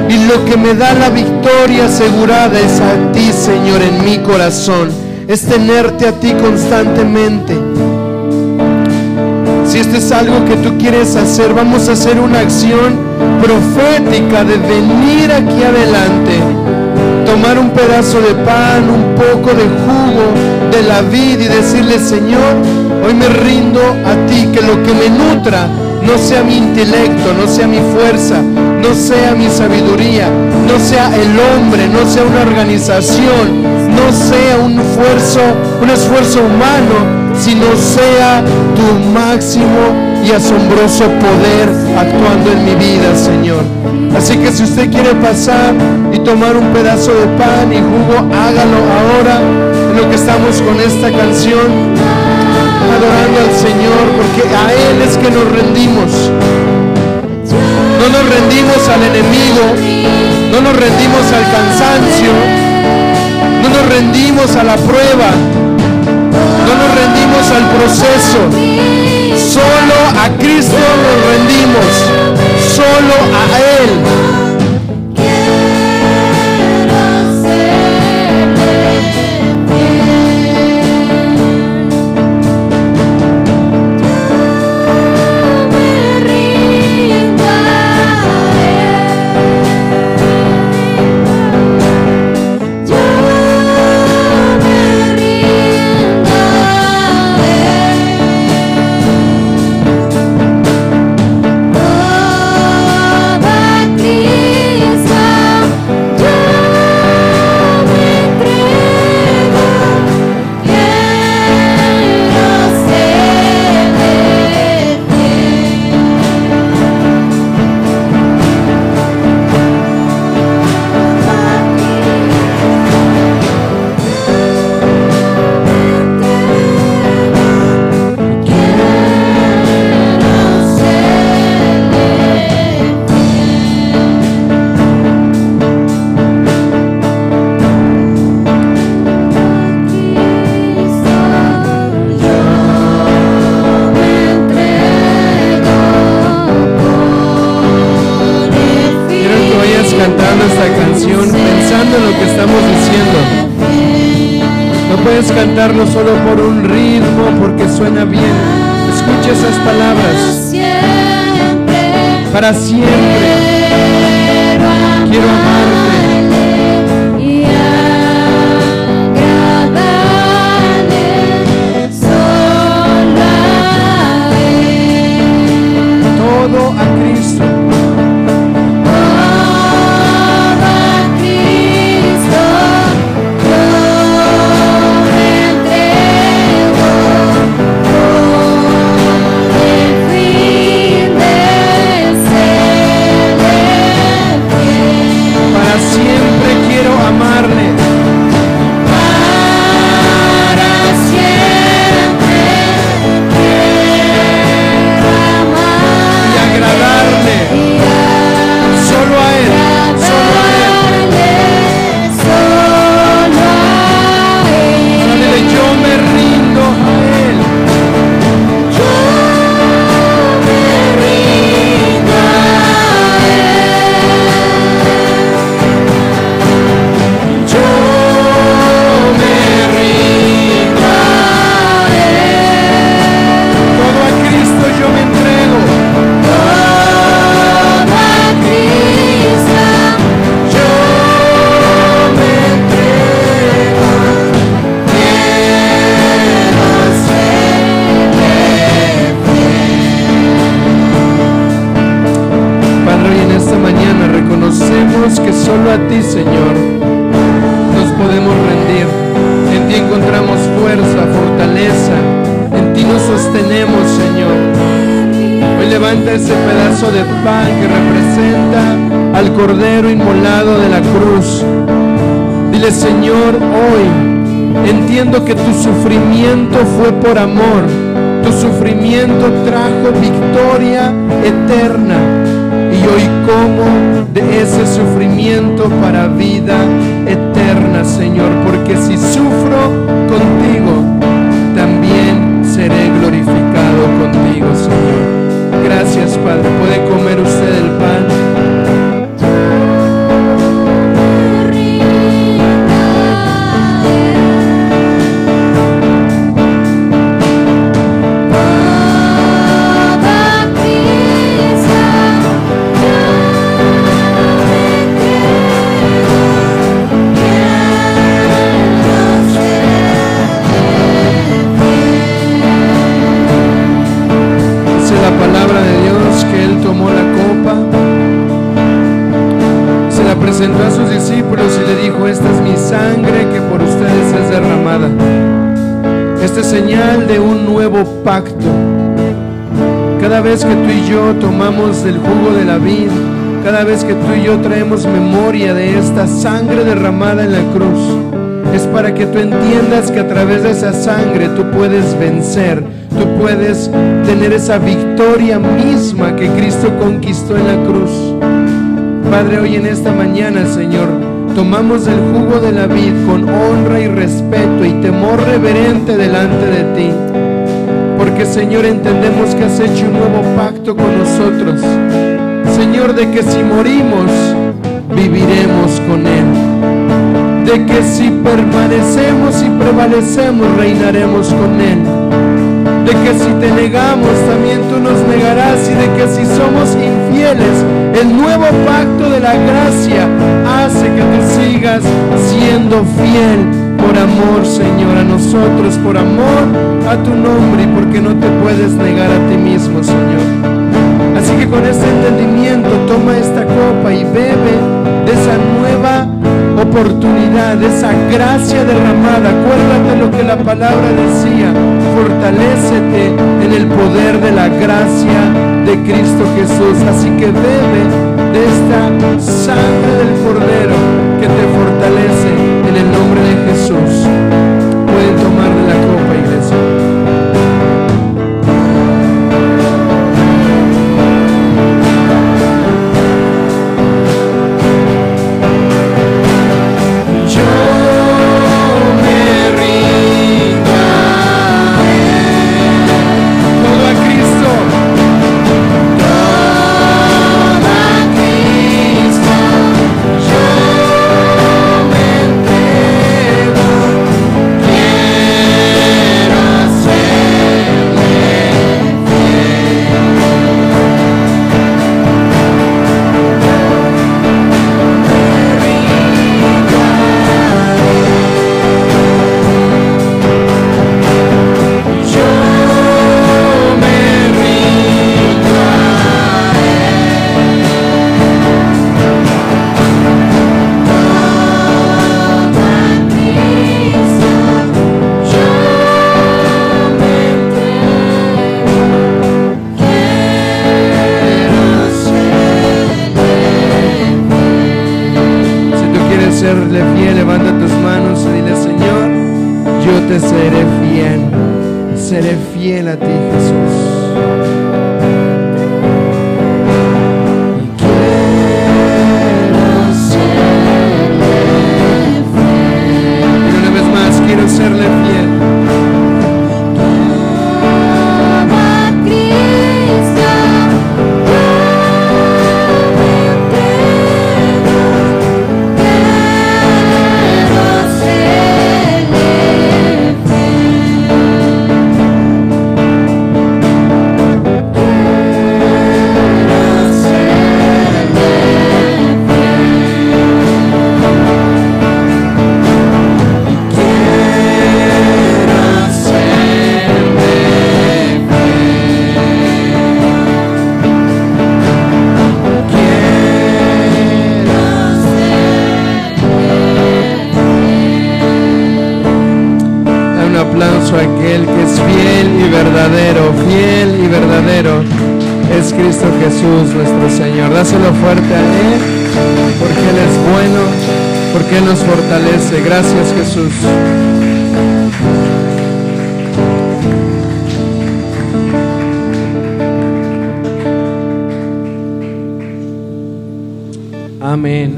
S2: Y lo que me da la victoria asegurada es a ti, Señor, en mi corazón. Es tenerte a ti constantemente. Si esto es algo que tú quieres hacer, vamos a hacer una acción profética de venir aquí adelante tomar un pedazo de pan, un poco de jugo de la vida y decirle, Señor, hoy me rindo a ti, que lo que me nutra no sea mi intelecto, no sea mi fuerza, no sea mi sabiduría, no sea el hombre, no sea una organización, no sea un esfuerzo, un esfuerzo humano, sino sea tu máximo y asombroso poder actuando en mi vida, Señor. Así que si usted quiere pasar y tomar un pedazo de pan y jugo, hágalo ahora en lo que estamos con esta canción, adorando al Señor, porque a Él es que nos rendimos. No nos rendimos al enemigo, no nos rendimos al cansancio, no nos rendimos a la prueba, no nos rendimos al proceso Solo a Cristo nos rendimos. Solo a Él. Que tu sufrimiento fue por amor. Tu sufrimiento trajo victoria eterna. Y hoy como de ese sufrimiento para vida eterna, Señor. Porque si sufro contigo, también seré glorificado contigo, Señor. Gracias, Padre. Puede comer usted el pan. Pacto. Cada vez que tú y yo tomamos del jugo de la vida, cada vez que tú y yo traemos memoria de esta sangre derramada en la cruz, es para que tú entiendas que a través de esa sangre tú puedes vencer, tú puedes tener esa victoria misma que Cristo conquistó en la cruz. Padre, hoy en esta mañana, Señor, tomamos el jugo de la vid con honra y respeto y temor reverente delante de ti. Porque, Señor, entendemos que has hecho un nuevo pacto con nosotros. Señor, de que si morimos, viviremos con Él de que si permanecemos y prevalecemos, reinaremos con Él. De que si te negamos, también tú nos negarás. Y de que si somos infieles, el nuevo pacto de la gracia hace que tú sigas siendo fiel amor, Señor, a nosotros, por amor a tu nombre y porque no te puedes negar a ti mismo, Señor. Así que con este entendimiento toma esta copa y bebe de esa nueva oportunidad, esa gracia derramada. Acuérdate lo que la palabra decía. Fortalécete en el poder de la gracia de Cristo Jesús. Así que bebe de esta sangre del Cordero que te fortalece en el nombre de Jesús. Pueden tomar de la copa,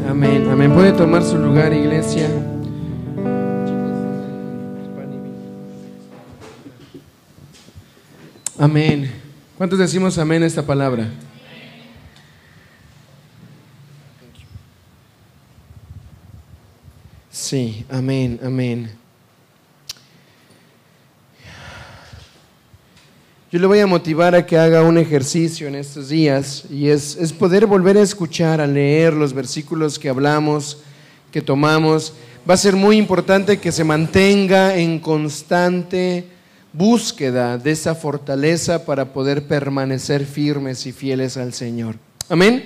S2: Amén, amén. Puede tomar su lugar, iglesia. Amén. ¿Cuántos decimos amén a esta palabra? Sí, amén, amén. Yo le voy a motivar a que haga un ejercicio en estos días y es, es, poder volver a escuchar, a leer los versículos que hablamos, que tomamos. Va a ser muy importante que se mantenga en constante búsqueda de esa fortaleza para poder permanecer firmes y fieles al Señor. Amén.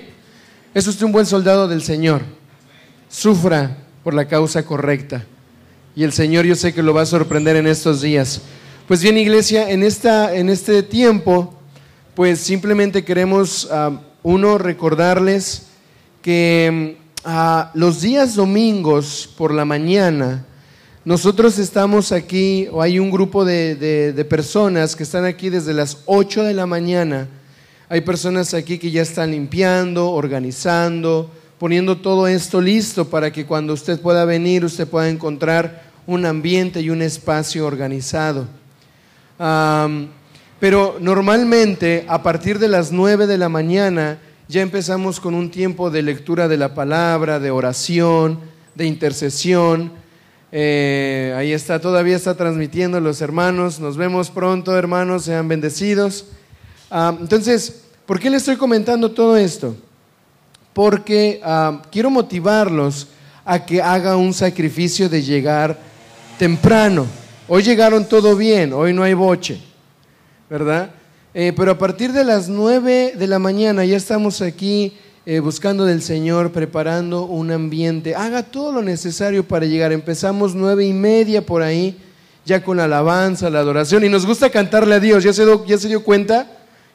S2: Es usted un buen soldado del Señor. sufra por la causa correcta. Y el Señor yo sé que lo va a sorprender en estos días. Pues bien, iglesia, en, esta, en este tiempo, pues simplemente queremos, ah, uno, recordarles que ah, los días domingos por la mañana, nosotros estamos aquí, o hay un grupo de, de, personas que están aquí desde las 8 de la mañana. Hay personas aquí que ya están limpiando, organizando, poniendo todo esto listo para que cuando usted pueda venir, usted pueda encontrar un ambiente y un espacio organizado. Pero normalmente a partir de las 9 de la mañana ya empezamos con un tiempo de lectura de la palabra, de oración, de intercesión eh, ahí está, todavía está transmitiendo los hermanos. Nos vemos pronto, hermanos, sean bendecidos. Entonces, ¿por qué les estoy comentando todo esto? Porque quiero motivarlos a que haga un sacrificio de llegar temprano. Hoy llegaron todo bien, hoy no hay boche, ¿verdad? Eh, pero a partir de las nueve de la mañana ya estamos aquí eh, buscando del Señor, preparando un ambiente. Haga todo lo necesario para llegar. Empezamos nueve y media por ahí, ya con la alabanza, la adoración. Y nos gusta cantarle a Dios. ¿Ya se, ya se dio cuenta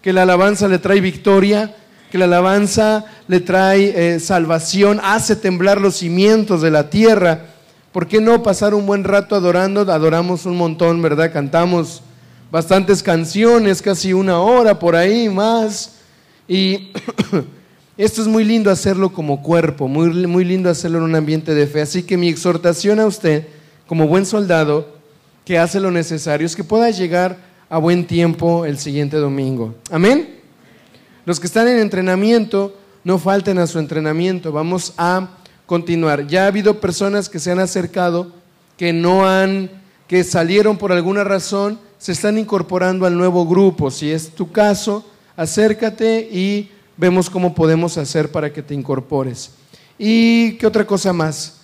S2: que la alabanza le trae victoria? Que la alabanza le trae eh, salvación, hace temblar los cimientos de la tierra. ¿Por qué no pasar un buen rato adorando? Adoramos un montón, ¿verdad? Cantamos bastantes canciones, casi una hora por ahí más. Y Esto es muy lindo hacerlo como cuerpo, muy, muy lindo hacerlo en un ambiente de fe. Así que mi exhortación a usted, como buen soldado, que hace lo necesario, es que pueda llegar a buen tiempo el siguiente domingo. Amén. Los que están en entrenamiento, no falten a su entrenamiento. Vamos a continuar. Ya ha habido personas que se han acercado, que no han, que salieron por alguna razón, se están incorporando al nuevo grupo. Si es tu caso, acércate y vemos cómo podemos hacer para que te incorpores. ¿Y qué otra cosa más?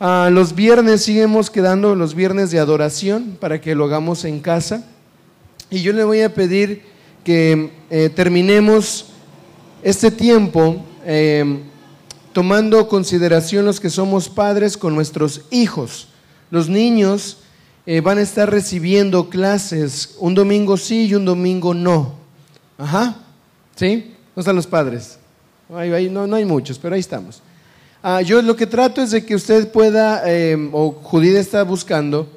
S2: Ah, los viernes seguimos quedando los viernes de adoración para que lo hagamos en casa. Y yo le voy a pedir que eh, terminemos este tiempo eh, tomando consideración los que somos padres con nuestros hijos. Los niños eh, van a estar recibiendo clases un domingo sí y un domingo no. Ajá, ¿sí? ¿Dónde están los padres? no, no, hay muchos, pero ahí estamos. Ah, yo lo que trato es de que usted pueda, em, o Judith está buscando,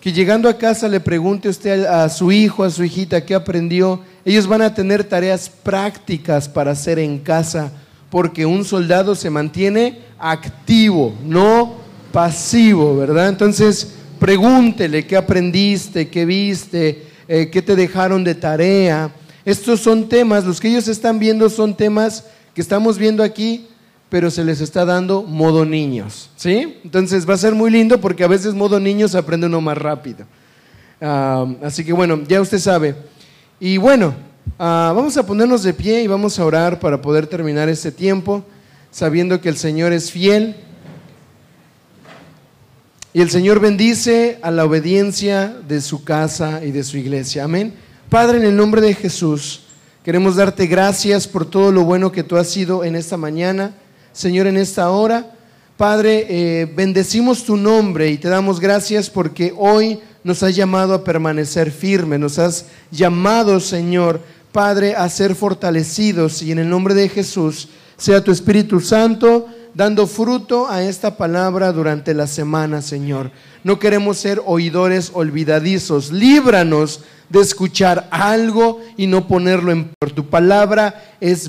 S2: que llegando a casa le pregunte usted a su hijo, a su hijita, qué aprendió. Ellos van a tener tareas prácticas para hacer en casa, porque un soldado se mantiene activo, no pasivo, ¿verdad? Entonces, pregúntele qué aprendiste, qué viste, eh, qué te dejaron de tarea. Estos son temas, los que ellos están viendo son temas que estamos viendo aquí, pero se les está dando modo niños, ¿sí? Entonces va a ser muy lindo porque a veces modo niños aprende uno más rápido. Ah, así que bueno, ya usted sabe. Y bueno, ah, vamos a ponernos de pie y vamos a orar para poder terminar este tiempo, sabiendo que el Señor es fiel. Y el Señor bendice a la obediencia de su casa y de su iglesia. Amén. Padre, en el nombre de Jesús, queremos darte gracias por todo lo bueno que tú has sido en esta mañana, Señor, en esta hora. Padre, eh, bendecimos tu nombre y te damos gracias porque hoy nos has llamado a permanecer firme, nos has llamado, Señor, Padre, a ser fortalecidos y en el nombre de Jesús sea tu Espíritu Santo dando fruto a esta palabra durante la semana, Señor. No queremos ser oidores olvidadizos. Líbranos de escuchar algo y no ponerlo en por tu palabra es